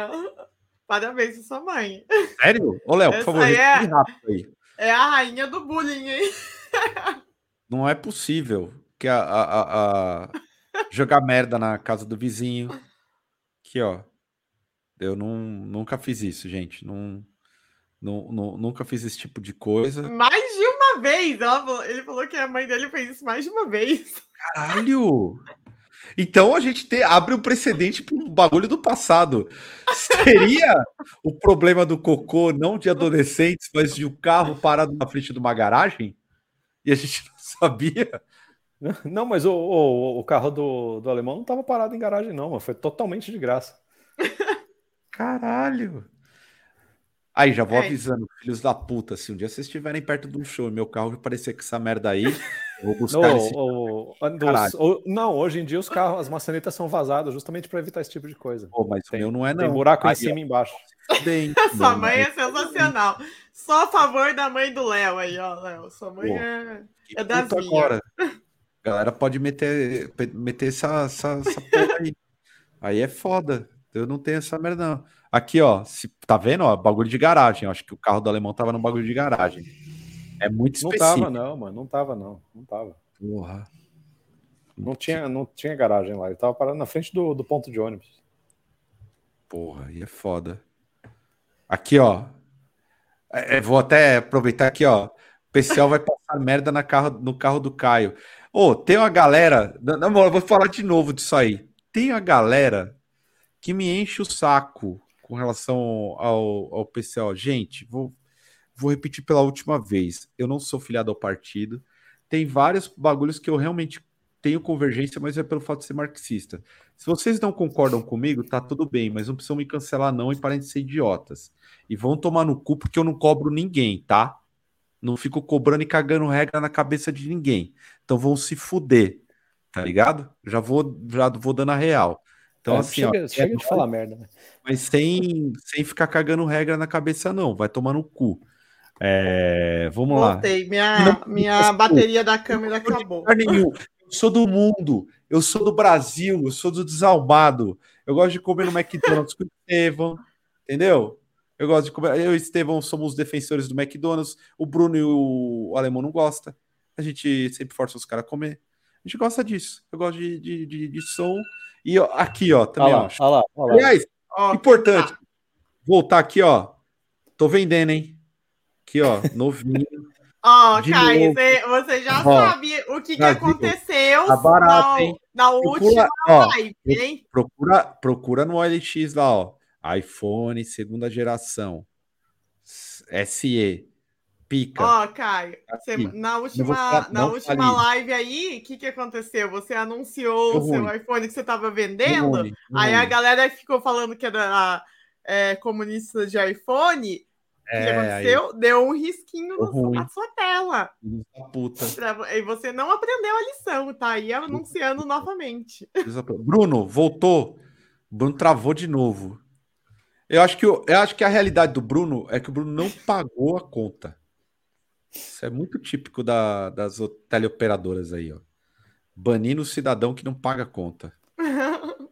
S3: Parabéns pra sua mãe.
S1: Sério? Ô, Léo, por favor,
S3: é, aí. É a rainha do bullying, hein?
S1: Não é possível que a, a, a, jogar merda na casa do vizinho. Aqui, ó. Eu não, nunca fiz isso, gente. Não, não, não, nunca fiz esse tipo de coisa.
S3: Mais de uma vez. Ele falou que a mãe dele fez isso mais de uma vez.
S1: Caralho! Então a gente te, abre um precedente para um bagulho do passado. Seria o problema do cocô não de adolescentes, mas de um carro parado na frente de uma garagem? E a gente não sabia?
S2: Não, mas o, o, o carro do, do alemão não estava parado em garagem, não, mas foi totalmente de graça.
S1: Caralho! Aí, já vou é. avisando, filhos da puta, se um dia vocês estiverem perto de um show e meu carro parecer com essa merda aí, vou buscar
S2: no, esse... o, dos, o, Não, hoje em dia os carros, as maçanetas são vazadas justamente para evitar esse tipo de coisa.
S1: Pô, mas tem, o meu não é não.
S2: Tem buraco aí, em cima e embaixo.
S3: Bem, Sua mãe é sensacional. Só a favor da mãe do Léo aí, ó, Léo. Sua mãe Pô, é, é das. Agora.
S1: Galera pode meter, meter essa, essa, essa porra aí. Aí é foda. Eu não tenho essa merda, não. Aqui, ó, se, tá vendo? Ó, bagulho de garagem. Eu acho que o carro do alemão tava no bagulho de garagem. É muito específico.
S2: Não tava, não, mano. Não tava, não. Não tava. Porra. Não tinha, não tinha garagem lá. Ele tava parado na frente do, do ponto de ônibus.
S1: Porra, aí é foda. Aqui, ó. É, é vou até aproveitar aqui, ó. O pessoal vai passar merda na carro, no carro do Caio. Ô, oh, tem uma galera. Não, vou falar de novo disso aí. Tem uma galera que me enche o saco com relação ao, ao PCO. Gente, vou, vou repetir pela última vez. Eu não sou filiado ao partido. Tem vários bagulhos que eu realmente tenho convergência, mas é pelo fato de ser marxista. Se vocês não concordam comigo, tá tudo bem, mas não precisam me cancelar não e parem de ser idiotas. E vão tomar no cu porque eu não cobro ninguém, tá? Não fico cobrando e cagando regra na cabeça de ninguém. Então vão se fuder, tá ligado? Já vou, já vou dando a real. Então, é, assim,
S2: chega,
S1: ó,
S2: chega é de falar merda. Né?
S1: Mas sem, sem ficar cagando regra na cabeça, não. Vai tomar no cu. É, vamos
S3: Voltei. lá. Minha, não, minha bateria da câmera acabou.
S1: Eu sou do mundo, eu sou do Brasil, eu sou do desalmado. Eu gosto de comer no McDonald's com o Estevão, entendeu? Eu gosto de comer. Eu e o Estevão somos os defensores do McDonald's. O Bruno e o alemão não gostam. A gente sempre força os caras a comer. A gente gosta disso. Eu gosto de, de, de, de som e ó, aqui, ó, também olha acho. Olha lá, olha lá. Aliás, ó, importante, tá. voltar aqui, ó. Tô vendendo, hein? Aqui, ó, novinho.
S3: Ó, oh, Caio, você, você, já ó, sabe o que, que aconteceu
S1: tá barato, hein?
S3: na, última
S1: ó, live, hein? Procura, procura no OLX lá, ó. iPhone segunda geração. SE pica.
S3: Ó, oh, Caio, você, na última, falar, na última live aí, o que, que aconteceu? Você anunciou o seu iPhone que você estava vendendo, aí a galera ficou falando que era é, comunista de iPhone. que aconteceu? Deu um risquinho no,
S1: ruim.
S3: na sua tela.
S1: Puta.
S3: E você não aprendeu a lição, tá aí anunciando novamente.
S1: Bruno, voltou. Bruno travou de novo. Eu acho, que, o- eu acho que a realidade do Bruno é que o Bruno não pagou a conta. Isso é muito típico da- das teleoperadoras aí, ó. Banindo o cidadão que não paga a conta.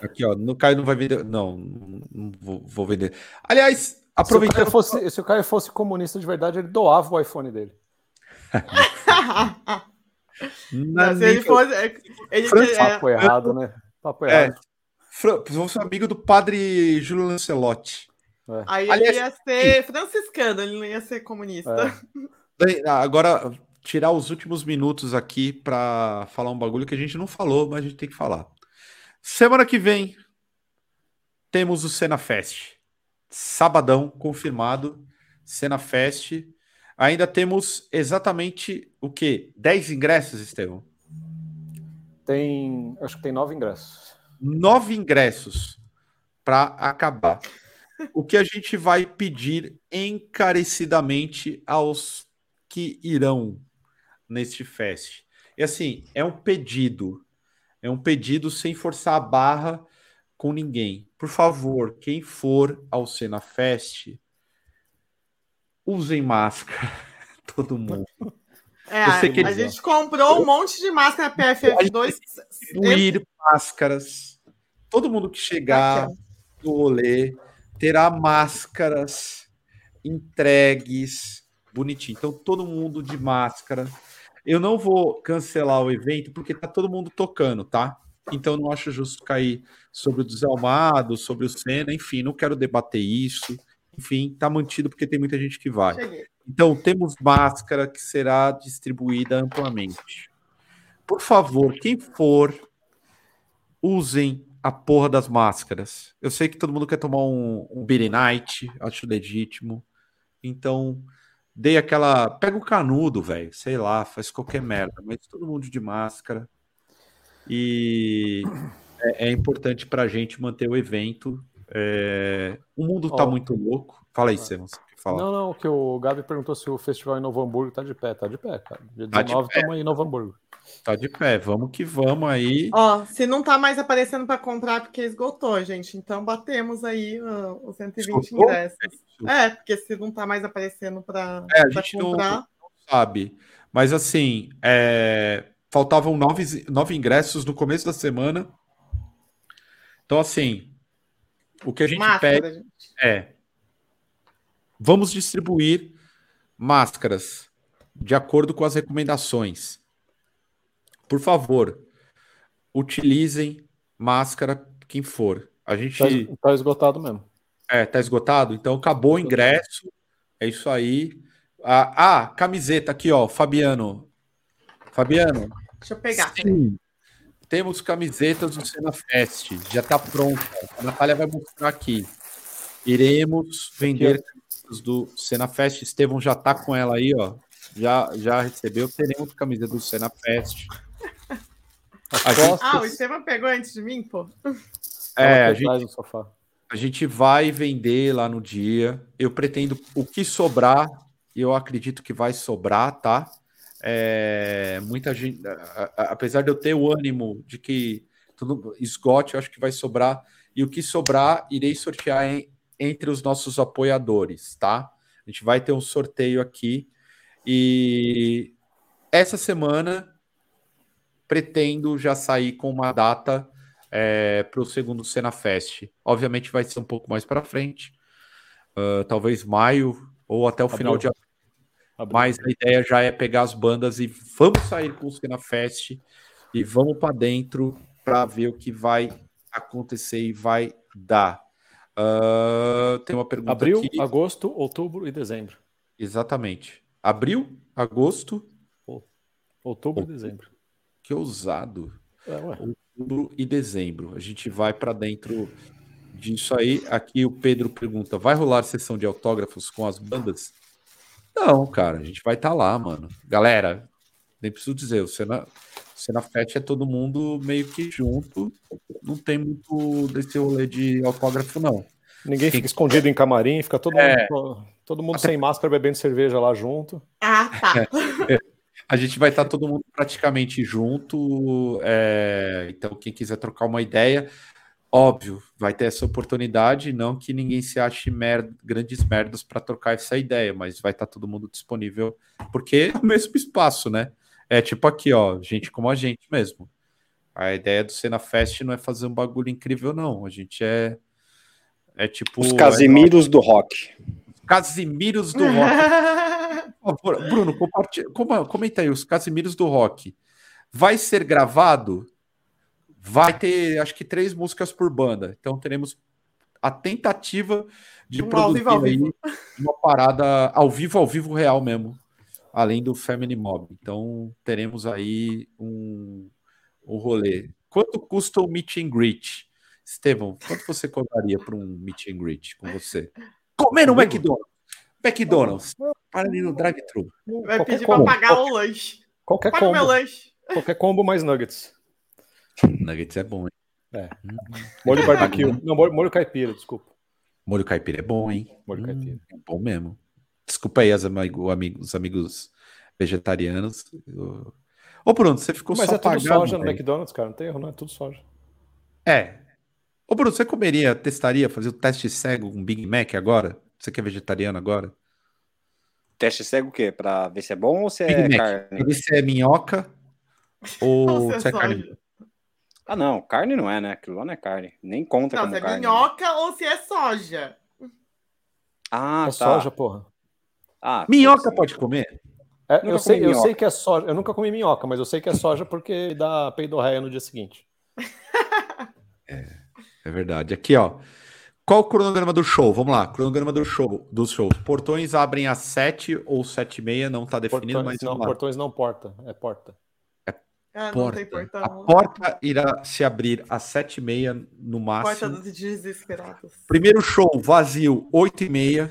S1: Aqui, ó. No Caio não vai vender. Não, não vou, vou vender. Aliás,
S2: Se o,
S1: aproveitando.
S2: Fosse, se o Caio fosse comunista de verdade, ele doava o iPhone dele.
S3: Não, se ele fosse. é, Ele,
S1: França,
S3: é,
S2: Papo errado, né? Papo
S1: É,
S2: errado.
S1: Fran- eu sou amigo do padre Júlio Lancelotti.
S3: aí
S1: Aliás,
S3: ele ia ser franciscano, ele não ia ser comunista.
S2: É.
S1: Daí, Agora, tirar os últimos minutos aqui para falar um bagulho que a gente não falou, mas a gente tem que falar. Semana que vem temos o Cena Fest. Sabadão, confirmado. Cena Fest. Ainda temos exatamente o quê? 10 ingressos, Estevão?
S2: Tem. Acho que tem nove ingressos.
S1: Nove ingressos para acabar. O que a gente vai pedir encarecidamente aos que irão neste fest. E assim, é um pedido. É um pedido sem forçar a barra com ninguém. Por favor, quem for ao Cena Fest, usem máscara. Todo mundo.
S3: É, a gente comprou um monte de máscara PFF2.
S1: distribuir máscaras. Todo mundo que chegar no rolê terá máscaras entregues bonitinho. Então, todo mundo de máscara. Eu não vou cancelar o evento porque tá todo mundo tocando, tá? Então, não acho justo cair sobre o desalmado, sobre o Senna, enfim, não quero debater isso. Enfim, tá mantido porque tem muita gente que vai.
S3: Cheguei.
S1: Então, temos máscara que será distribuída amplamente. Por favor, quem for, usem a porra das máscaras. Eu sei que todo mundo quer tomar um, um Beer Night, acho legítimo. Então, dei aquela. Pega o canudo, velho. Sei lá, faz qualquer merda, mas todo mundo de máscara. E é, é importante pra gente manter o evento. É, O mundo tá
S2: Ó.
S1: muito louco. Fala aí, quer falar?
S2: Não, não, que o Gabi perguntou se o festival em Novo Hamburgo tá de pé. Tá de pé, cara. Dia
S1: Tá de
S2: 19
S1: pé.
S2: estamos aí em Novo Hamburgo.
S1: Tá de pé, vamos que vamos aí.
S3: Ó, se não tá mais aparecendo para comprar porque esgotou, gente. Então batemos aí os 120
S1: Esgotou?
S3: ingressos. É, porque se não tá mais aparecendo para
S1: É, a gente não-
S3: comprar.
S1: sabe? Mas assim, é, faltavam nove, nove ingressos no começo da semana. Então, assim, o que a gente pede
S3: Máscara, gente.
S1: é: vamos distribuir máscaras de acordo com as recomendações. Por favor, utilizem máscara quem for. A gente
S2: Tá, es- tá esgotado mesmo.
S1: é, tá esgotado? Então acabou o ingresso. É isso aí. Ah, ah, camiseta aqui, ó, Fabiano. Fabiano,
S3: Deixa eu pegar.
S1: sim, temos camisetas do Cena Fest. Já tá pronta. A Natália vai mostrar aqui. Iremos vender camisetas do Cena Fest. Estevão já tá com ela aí, ó. Já, já recebeu. Teremos camiseta do Cena Fest. A gente,
S3: Ah, o Estevam pegou antes de mim, pô.
S1: é, a gente. A gente vai vender lá no dia. Eu pretendo o que sobrar, e eu acredito que vai sobrar, tá? É, muita gente, a- a- apesar de eu ter o ânimo de que tudo esgote, eu acho que vai sobrar. E o que sobrar, irei sortear em- entre os nossos apoiadores, tá? A gente vai ter um sorteio aqui. E essa semana pretendo já sair com uma data para o segundo Cena Fest. Obviamente vai ser um pouco mais para frente, ah, talvez maio ou até o final de
S2: Abril.
S1: Mas a ideia já é pegar as bandas e vamos sair com o Cena Fest e vamos para dentro para ver o que vai acontecer e vai dar. Ah, tem uma pergunta
S2: Abril,
S1: aqui.
S2: agosto, outubro e dezembro.
S1: Exatamente. Abril, agosto,
S2: Outubro e dezembro.
S1: Que ousado.
S2: É, ué.
S1: Outubro e dezembro. A gente vai para dentro disso aí. Aqui o Pedro pergunta: vai rolar sessão de autógrafos com as bandas? Não, cara, a gente vai estar lá, mano. Galera, nem preciso dizer, o Cena, o Cena Fest é todo mundo meio que junto. Não tem muito desse rolê de autógrafo, não.
S2: Ninguém fica escondido em camarim, fica todo
S1: É.
S2: mundo, todo mundo sem máscara bebendo cerveja lá junto.
S3: Ah, tá.
S1: A gente vai estar todo mundo praticamente junto. é, Então, quem quiser trocar uma ideia, óbvio, vai ter essa oportunidade. Não que ninguém se ache grandes merdas para trocar essa ideia, mas vai estar todo mundo disponível, porque é o mesmo espaço, né? É tipo aqui, ó, gente como a gente mesmo. A ideia do Cena Fest não é fazer um bagulho incrível, não. A gente é. É tipo.
S4: Os Casimiros do rock.
S1: Casimiros do Rock. Por favor, Bruno, comenta aí, os Casimiros do Rock. Vai ser gravado? Vai ter, acho que, três músicas por banda. Então teremos a tentativa de
S3: Um ao
S1: produzir
S3: vivo, ao vivo.
S1: uma parada ao vivo, ao vivo real mesmo, além do Family Mob. Então teremos aí um, um rolê. Quanto custa o meet and greet? Estevão, quanto você cobraria para um meet and greet com você? Comer no? McDonald's. McDonald's. Para ali no drive-thru.
S3: Vai
S2: Qualquer
S3: pedir pra
S2: combo,
S3: pagar o lanche.
S2: Qualquer
S3: Paga o meu
S2: combo,
S3: lanche.
S2: qualquer combo mais nuggets.
S1: Nuggets é bom, hein?
S2: É. Molho barbecue. Não, molho, molho caipira, desculpa.
S1: Molho caipira é bom, hein?
S2: Molho
S1: Hum,
S2: caipira.
S1: é bom mesmo. Desculpa aí as amigo, amigo- os amigos vegetarianos. Eu- Ô, Bruno, você ficou
S2: Mas
S1: só
S2: é tudo
S1: pagando,
S2: soja no. McDonald's, cara. Não tem erro, não. É tudo soja.
S1: É. Ô, Bruno, você comeria, testaria, fazer o teste cego com Big Mac agora? Você que é vegetariano agora?
S4: Teste cego o quê? Pra ver se é bom ou se
S1: Big
S4: é
S1: Mac.
S4: carne?
S1: Pra ver se é minhoca ou
S3: se é
S1: é carne.
S4: Ah, não. Carne não é, né? Aquilo lá não é carne. Nem conta
S3: Não,
S4: como
S3: se é
S4: carne.
S3: minhoca ou se é soja.
S4: Ah,
S2: é
S4: tá.
S2: soja, porra.
S4: Ah,
S1: Minhoca pode comer?
S2: É, eu, sei, eu sei que é soja. Eu nunca comi minhoca, mas eu sei que é soja porque dá peidorreia no dia seguinte.
S1: É verdade. Aqui, ó. Qual o cronograma do show? Vamos lá. Cronograma do show, dos shows. Portões abrem às 7 ou 7 e meia, não tá definido,
S2: Portões
S1: mas
S2: não, portões não porta. É porta.
S3: Ah, não
S1: Porta.
S3: tem portão.
S1: A porta irá se abrir às 7 e meia no
S3: Porta
S1: máximo.
S3: dos desesperados.
S1: Primeiro show, vazio, 8 e meia.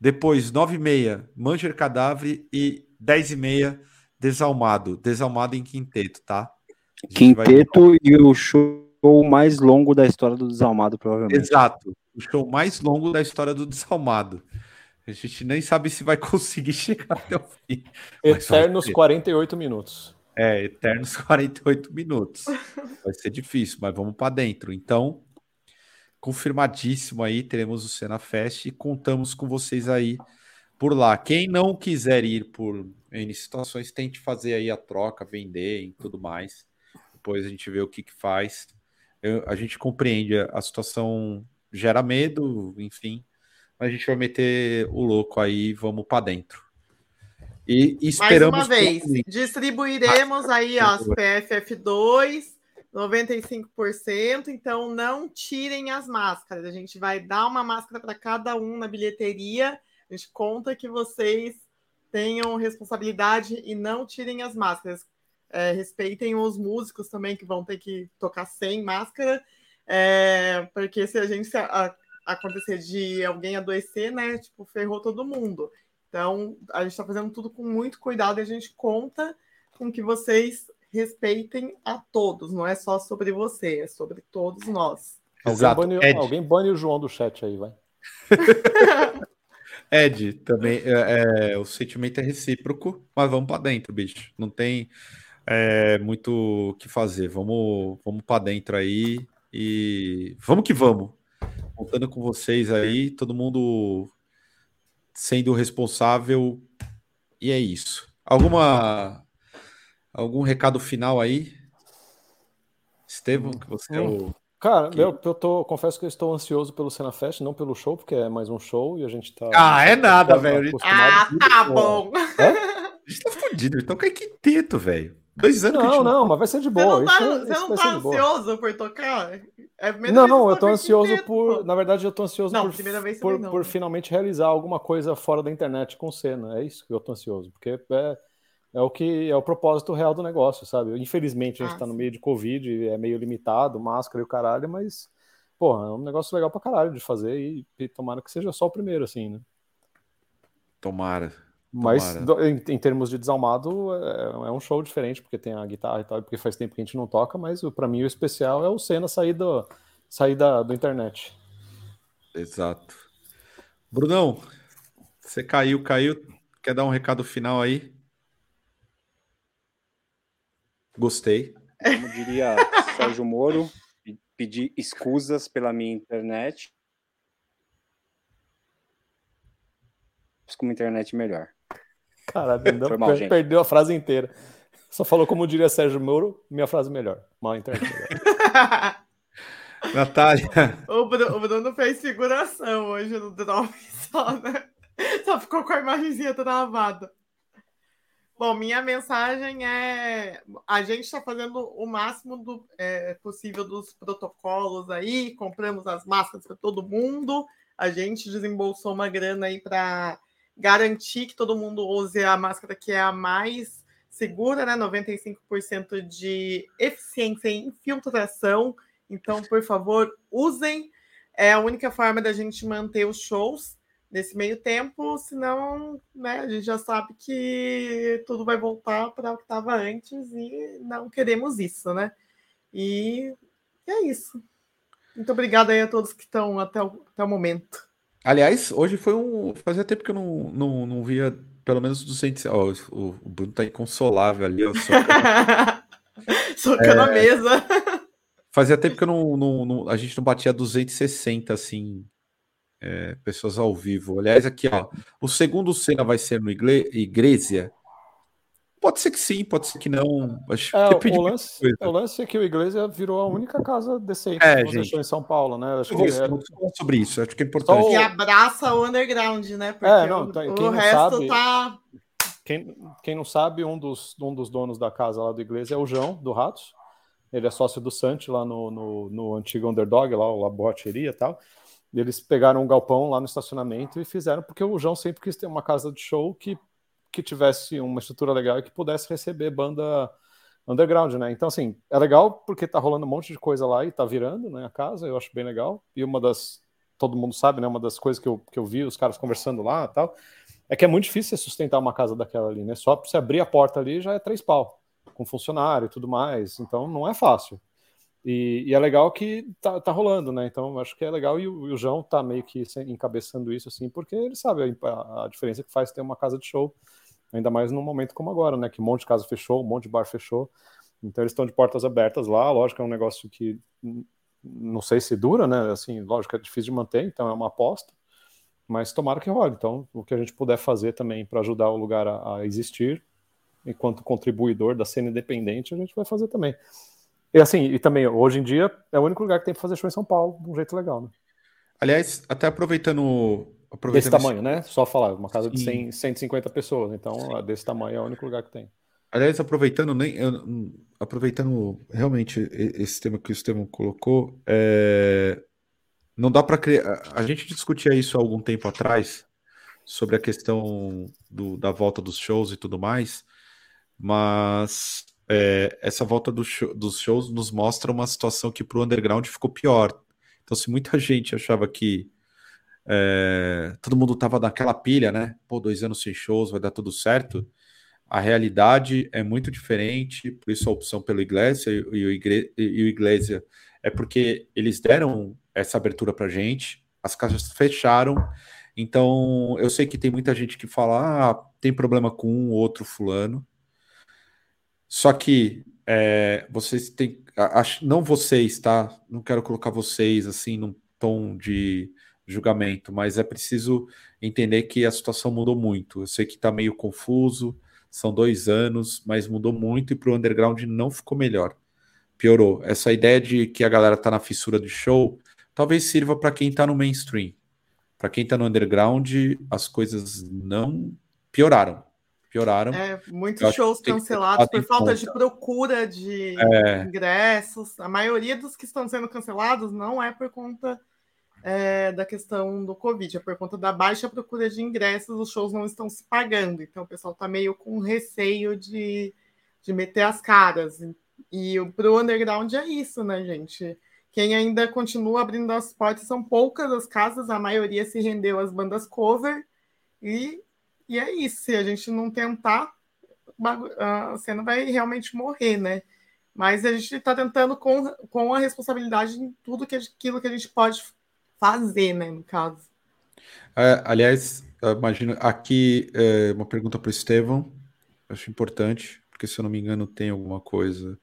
S1: Depois, 9 e meia, Manger Cadáver. E 10 e meia, Desalmado. Desalmado em quinteto, tá? Gente vai-
S4: Quinteto e o show mais longo da história do Desalmado, provavelmente.
S1: Exato. O show mais longo da história do Desalmado. A gente nem sabe se vai conseguir chegar até o fim.
S2: Eternos
S1: ter.
S2: 48 minutos.
S1: É, eternos 48 minutos. Vai ser difícil, mas vamos para dentro. Então, confirmadíssimo aí, teremos o Cena Fest e contamos com vocês aí por lá. Quem não quiser ir por N situações, tente fazer aí a troca, vender e tudo mais. Depois a gente vê o que, que faz. Eu- a gente compreende, a, a situação gera medo, enfim. Mas a gente vai meter o louco aí, vamos para dentro. E
S3: Mais
S1: esperamos.
S3: uma vez,
S1: finalmente-
S3: distribuiremos aí ó, as PFF2, 95%. Então, não tirem as máscaras. A gente vai dar uma máscara para cada um na bilheteria. A gente conta que vocês tenham responsabilidade e não tirem as máscaras. É, respeitem os músicos também que vão ter que tocar sem máscara, é, porque se a gente se a- acontecer de alguém adoecer, né, tipo, ferrou todo mundo. Então, a gente está fazendo tudo com muito cuidado e a gente conta com que vocês respeitem a todos, não é só sobre você, é sobre todos nós.
S2: Alguém
S1: Exato.
S2: bane,
S1: Ed,
S2: alguém bane o João do chat aí, vai.
S1: Ed, também é, é, o sentimento é recíproco, mas vamos para dentro, bicho. Não tem é, muito o que fazer. Vamos, vamos para dentro aí e vamos que vamos. Contando com vocês aí, todo mundo sendo responsável e é isso. Alguma algum recado final aí? Estevão, que você é o
S2: Cara,
S1: Que-
S2: eu, eu tô, confesso que eu estou ansioso pelo Cena Fest, não pelo show, porque é mais um show e a gente tá.
S1: Ah, é nada, velho.
S3: Ah, tá bom.
S1: A gente tá fudido, então cai quinteto, velho. Dois anos
S2: Não, não, mas vai ser de
S3: Você
S2: boa.
S3: não tá,
S2: isso-
S3: você
S2: isso
S3: não tá ansioso por tocar? É
S2: Não, não, eu
S3: você
S2: tô ansioso por.
S3: pô.
S2: Na verdade, eu tô ansioso
S3: Não,
S2: por,
S3: primeira vez
S2: por,
S3: não,
S2: por
S3: né?
S2: finalmente realizar alguma coisa fora da internet com cena. É isso que eu tô ansioso, porque é, é o que é o propósito real do negócio, sabe? Infelizmente, a gente
S3: Ah,
S2: tá no meio de Covid, é meio limitado, máscara e o caralho, mas, porra, é um negócio legal pra caralho de fazer e, e tomara que seja só o primeiro, assim, né?
S1: Tomara.
S2: Mas do- em, em termos de desalmado, é, é um show diferente, porque tem a guitarra e tal, porque faz tempo que a gente não toca, mas o- pra mim o especial é o Senna sair do, sair da, do internet.
S1: Exato. Brunão, você caiu, caiu. Quer dar um recado final aí? Gostei.
S4: Como diria Sérgio Moro, pedir escusas pela minha internet. Com uma internet melhor.
S2: Caralho, Foi mal, per gente. perdeu a frase inteira. Só falou como diria Sérgio Moro, minha frase melhor. Mal internet.
S1: Natália.
S3: O Bruno, o Bruno, fez figuração hoje no drop só, né? Só ficou com a imagenzinha travada. Bom, minha mensagem é: a gente está fazendo o máximo do, é, possível dos protocolos aí, compramos as máscaras para todo mundo, a gente desembolsou uma grana aí para garantir que todo mundo use a máscara que é a mais segura, né? 95% de eficiência em infiltração. Então, por favor, usem. É a única forma da gente manter os shows nesse meio tempo, senão né, a gente já sabe que tudo vai voltar para o que estava antes e não queremos isso, né? E é isso. Muito obrigada aí a todos que estão até o, até o momento.
S1: Aliás, hoje foi um. Fazia tempo que eu não, não, não via pelo menos 200. Ó, o, o Bruno tá inconsolável ali, ó.
S3: Socando é... a mesa.
S1: Fazia tempo que eu não, não, não, a gente não batia 260 assim é, pessoas ao vivo. Aliás, aqui, ó, o segundo cena vai ser no Igreja. Pode ser que sim, pode ser que não.
S2: Acho é, que o, lance, o lance é que o Igreja virou a única casa decente
S1: é, que gente.
S2: em São Paulo, né?
S1: Acho que é... sobre isso, acho que é importante.
S3: E abraça o underground, né? Porque é, não, então, o, o resto sabe, tá.
S2: Quem, quem não sabe, um dos, um dos donos da casa lá do Igreja é o João, do Ratos. Ele é sócio do Santi lá no, no, no antigo Underdog, lá, o Laboteria e tal. Eles pegaram um galpão lá no estacionamento e fizeram, porque o João sempre quis ter uma casa de show que, que tivesse uma estrutura legal e que pudesse receber banda underground, né? Então, assim, é legal porque tá rolando um monte de coisa lá e tá virando, né, a casa, eu acho bem legal. E uma das, todo mundo sabe, né, uma das coisas que eu, que eu vi os caras conversando lá e tal, é que é muito difícil sustentar uma casa daquela ali, né? Só pra você abrir a porta ali já é três pau, com funcionário e tudo mais. Então, não é fácil. E, e, é legal que tá, tá, rolando, né? Então acho que é legal e o, e o João tá meio que encabeçando isso, assim, porque ele sabe a, a, diferença que faz ter uma casa de show, ainda mais num momento como agora, né? Que um monte de casa fechou, um monte de bar fechou. Então eles estão de portas abertas lá, lógico, é um negócio que não sei se dura, né? Assim, lógico, é difícil de manter, então é uma aposta, mas tomara que role. Então, o que a gente puder fazer também para ajudar o lugar a, a existir, enquanto contribuidor da cena independente, a gente vai fazer também. E assim, e também, hoje em dia, é o único lugar que tem pra fazer show em São Paulo, de um jeito legal, né?
S1: Aliás, até aproveitando.
S2: Desse tamanho, né? Só falar, uma casa de 100, 150 pessoas, então desse tamanho é o único lugar que tem.
S1: Aliás, aproveitando, nem, aproveitando realmente esse tema que o Estevam colocou, é, não dá para criar. A gente discutia isso há algum tempo atrás, sobre a questão do, da volta dos shows e tudo mais, mas é, essa volta do show, dos shows nos mostra uma situação que para o underground ficou pior. Então, se muita gente achava que é, todo mundo estava naquela pilha, né? Pô, dois anos sem shows, vai dar tudo certo. A realidade é muito diferente, por isso a opção pelo Iglesia e o, Igre e o Iglesia é porque eles deram essa abertura para gente, as caixas fecharam. Então, eu sei que tem muita gente que fala, ah, tem problema com um ou outro fulano. Só que é, vocês têm. Não vocês, tá? Não quero colocar vocês assim num tom de julgamento, mas é preciso entender que a situação mudou muito. Eu sei que está meio confuso, são dois anos, mas mudou muito e para o underground não ficou melhor. Piorou. Essa ideia de que a galera está na fissura do show talvez sirva para quem está no mainstream. Para quem está no underground, as coisas não pioraram pioraram.
S3: É, muitos shows cancelados por falta conta. de procura de é. ingressos. A maioria dos que estão sendo cancelados não é por conta é, da questão do Covid, é por conta da baixa procura de ingressos, os shows não estão se pagando. Então o pessoal está meio com receio de, de meter as caras. E para o underground é isso, né, gente? Quem ainda continua abrindo as portas são poucas as casas, a maioria se rendeu às bandas cover. E e é isso, se a gente não tentar, a cena vai realmente morrer, né? Mas a gente está tentando com, com a responsabilidade em tudo que, aquilo que a gente pode fazer, né, no caso.
S1: É, aliás, imagino aqui é, uma pergunta para o Estevão, acho importante, porque se eu não me engano tem alguma coisa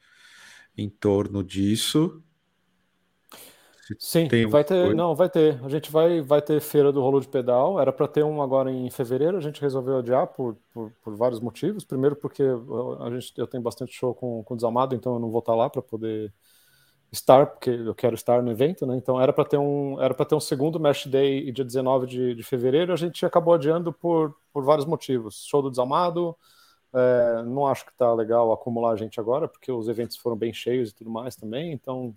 S1: em torno disso.
S2: Sim, vai ter, coisa. não, vai ter. A gente vai, vai ter feira do rolo de pedal. Era para ter um agora em fevereiro, a gente resolveu adiar por, por, por, vários motivos. Primeiro porque a gente, eu tenho bastante show com, com Desamado, então eu não vou estar lá para poder estar, porque eu quero estar no evento, né? Então era para ter um era para ter um segundo Mesh Day dia 19 de, de fevereiro, a gente acabou adiando por, por vários motivos. Show do Desamado, é, não acho que está legal acumular gente agora, porque os eventos foram bem cheios e tudo mais também, então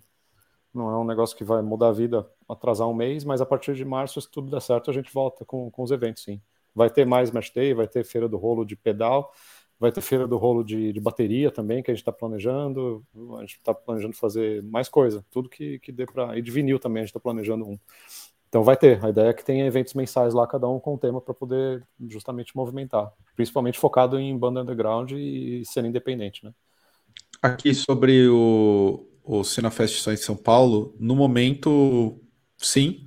S2: não é um negócio que vai mudar a vida, atrasar um mês, mas a partir de março, se tudo der certo, a gente volta com, com os eventos, sim. Vai ter mais Match Day, vai ter Feira do Rolo de pedal, vai ter Feira do Rolo de, de bateria também, que a gente está planejando. A gente está planejando fazer mais coisa, tudo que, que dê para. E de vinil também, a gente está planejando um. Então vai ter. A ideia é que tenha eventos mensais lá, cada um com um tema para poder justamente movimentar. Principalmente focado em banda underground e cena independente, né?
S1: Aqui sobre o, o só em São Paulo, no momento, sim,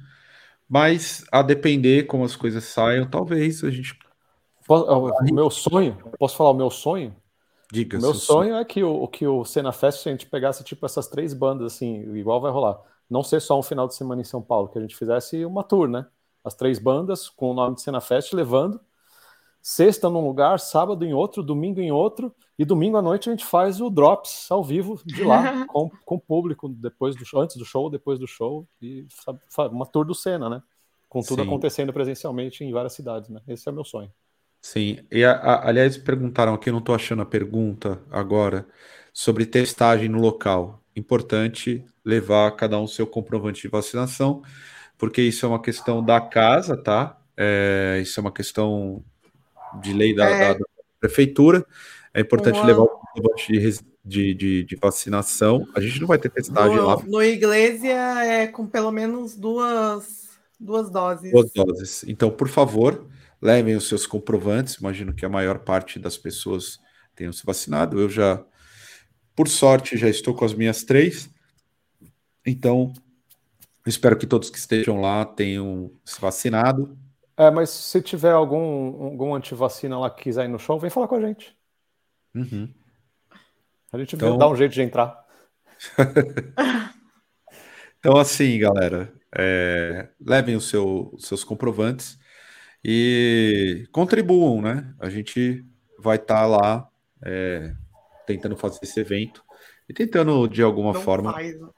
S1: mas a depender como as coisas saiam, talvez a gente.
S2: O meu sonho, posso falar o meu sonho?
S1: Diga.
S2: O meu sonho, sonho é que o, que o Cena Fest a gente pegasse tipo essas três bandas, assim, igual vai rolar. Não ser só um final de semana em São Paulo, que a gente fizesse uma tour, né? As três bandas com o nome de Cena Fest levando sexta num lugar, sábado em outro, domingo em outro, e domingo à noite a gente faz o Drops ao vivo de lá, com, com o público, depois do show, antes do show, depois do show, e sabe, uma tour do Senna, né? Com tudo Sim. acontecendo presencialmente em várias cidades, né? Esse é o meu sonho.
S1: Sim, e a, a, aliás, perguntaram aqui, não estou achando a pergunta agora, sobre testagem no local. Importante levar cada um seu comprovante de vacinação, porque isso é uma questão da casa, tá? É, isso é uma questão de lei da, é. da, da prefeitura. É importante Uma... levar o comprovante de, de, de, vacinação. A gente não vai ter testagem
S3: no,
S1: lá.
S3: No Iglesia é com pelo menos duas, duas doses.
S1: Duas doses. Então, por favor, levem os seus comprovantes. Imagino que a maior parte das pessoas tenham se vacinado. Eu já, por sorte, já estou com as minhas três. Então, espero que todos que estejam lá tenham se vacinado.
S2: É, mas se tiver algum, algum antivacina lá que quiser ir no show, vem falar com a gente.
S1: Uhum.
S2: A gente então... dá um jeito de entrar.
S1: então, assim, galera, é, levem os seu, seus comprovantes e contribuam, né? A gente vai estar tá lá é, tentando fazer esse evento e tentando, de alguma Não forma, faz. Né?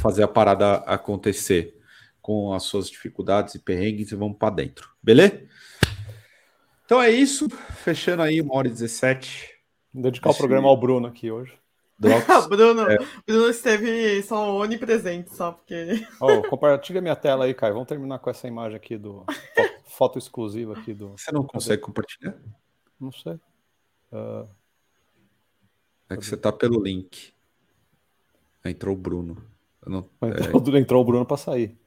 S1: fazer a parada acontecer com as suas dificuldades e perrengues e vamos para dentro. Beleza? Então é isso. Fechando aí uma hora e 17.
S2: Vou dedicar Esse... o programa ao Bruno aqui hoje.
S3: Bruno, é. Bruno esteve só onipresente, só porque.
S2: Oh, compartilha minha tela aí, Caio. Vamos terminar com essa imagem aqui do foto, exclusiva aqui do.
S1: Você não consegue Cadê? compartilhar?
S2: Não sei. Uh...
S1: É que você tá pelo link. Entrou o Bruno.
S2: Não... Entrou, é... entrou o Bruno para sair.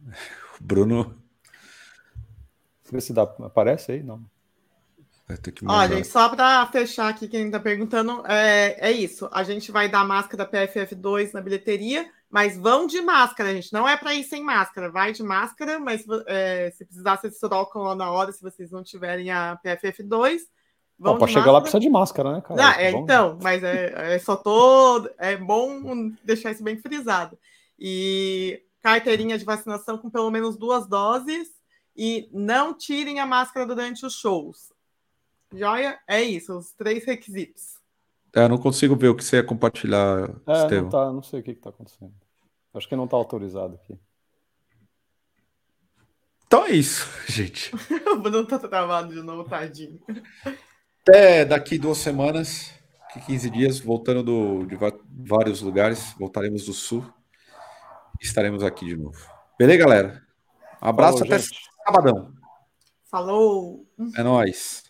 S1: Bruno.
S2: Vê se dá. Aparece aí? Não.
S3: Gente, só para fechar aqui, quem está perguntando, é, é isso. A gente vai dar máscara PFF2 na bilheteria, mas vão de máscara, gente. Não é para ir sem máscara. Vai de máscara, mas é, se precisar, vocês trocam lá na hora, se vocês não tiverem a PFF2.
S2: Vão para chegar lá precisa de máscara, né,
S3: cara? Não, é, então, mas é, é só tô. É bom deixar isso bem frisado. E carteirinha de vacinação com pelo menos duas doses e não tirem a máscara durante os shows. Joia? É isso, os três requisitos.
S1: É, não consigo ver o que você ia compartilhar,
S2: é, Estevam. Não, tá, não sei o que está acontecendo. Acho que não está autorizado aqui.
S1: Então é isso, gente.
S3: o Bruno tá travado de novo, tadinho.
S1: Até daqui duas semanas, 15 dias, voltando do, de vários lugares, voltaremos do sul estaremos aqui de novo. Beleza, galera? Um abraço Falou, até gente. sabadão.
S3: Falou!
S1: É nóis.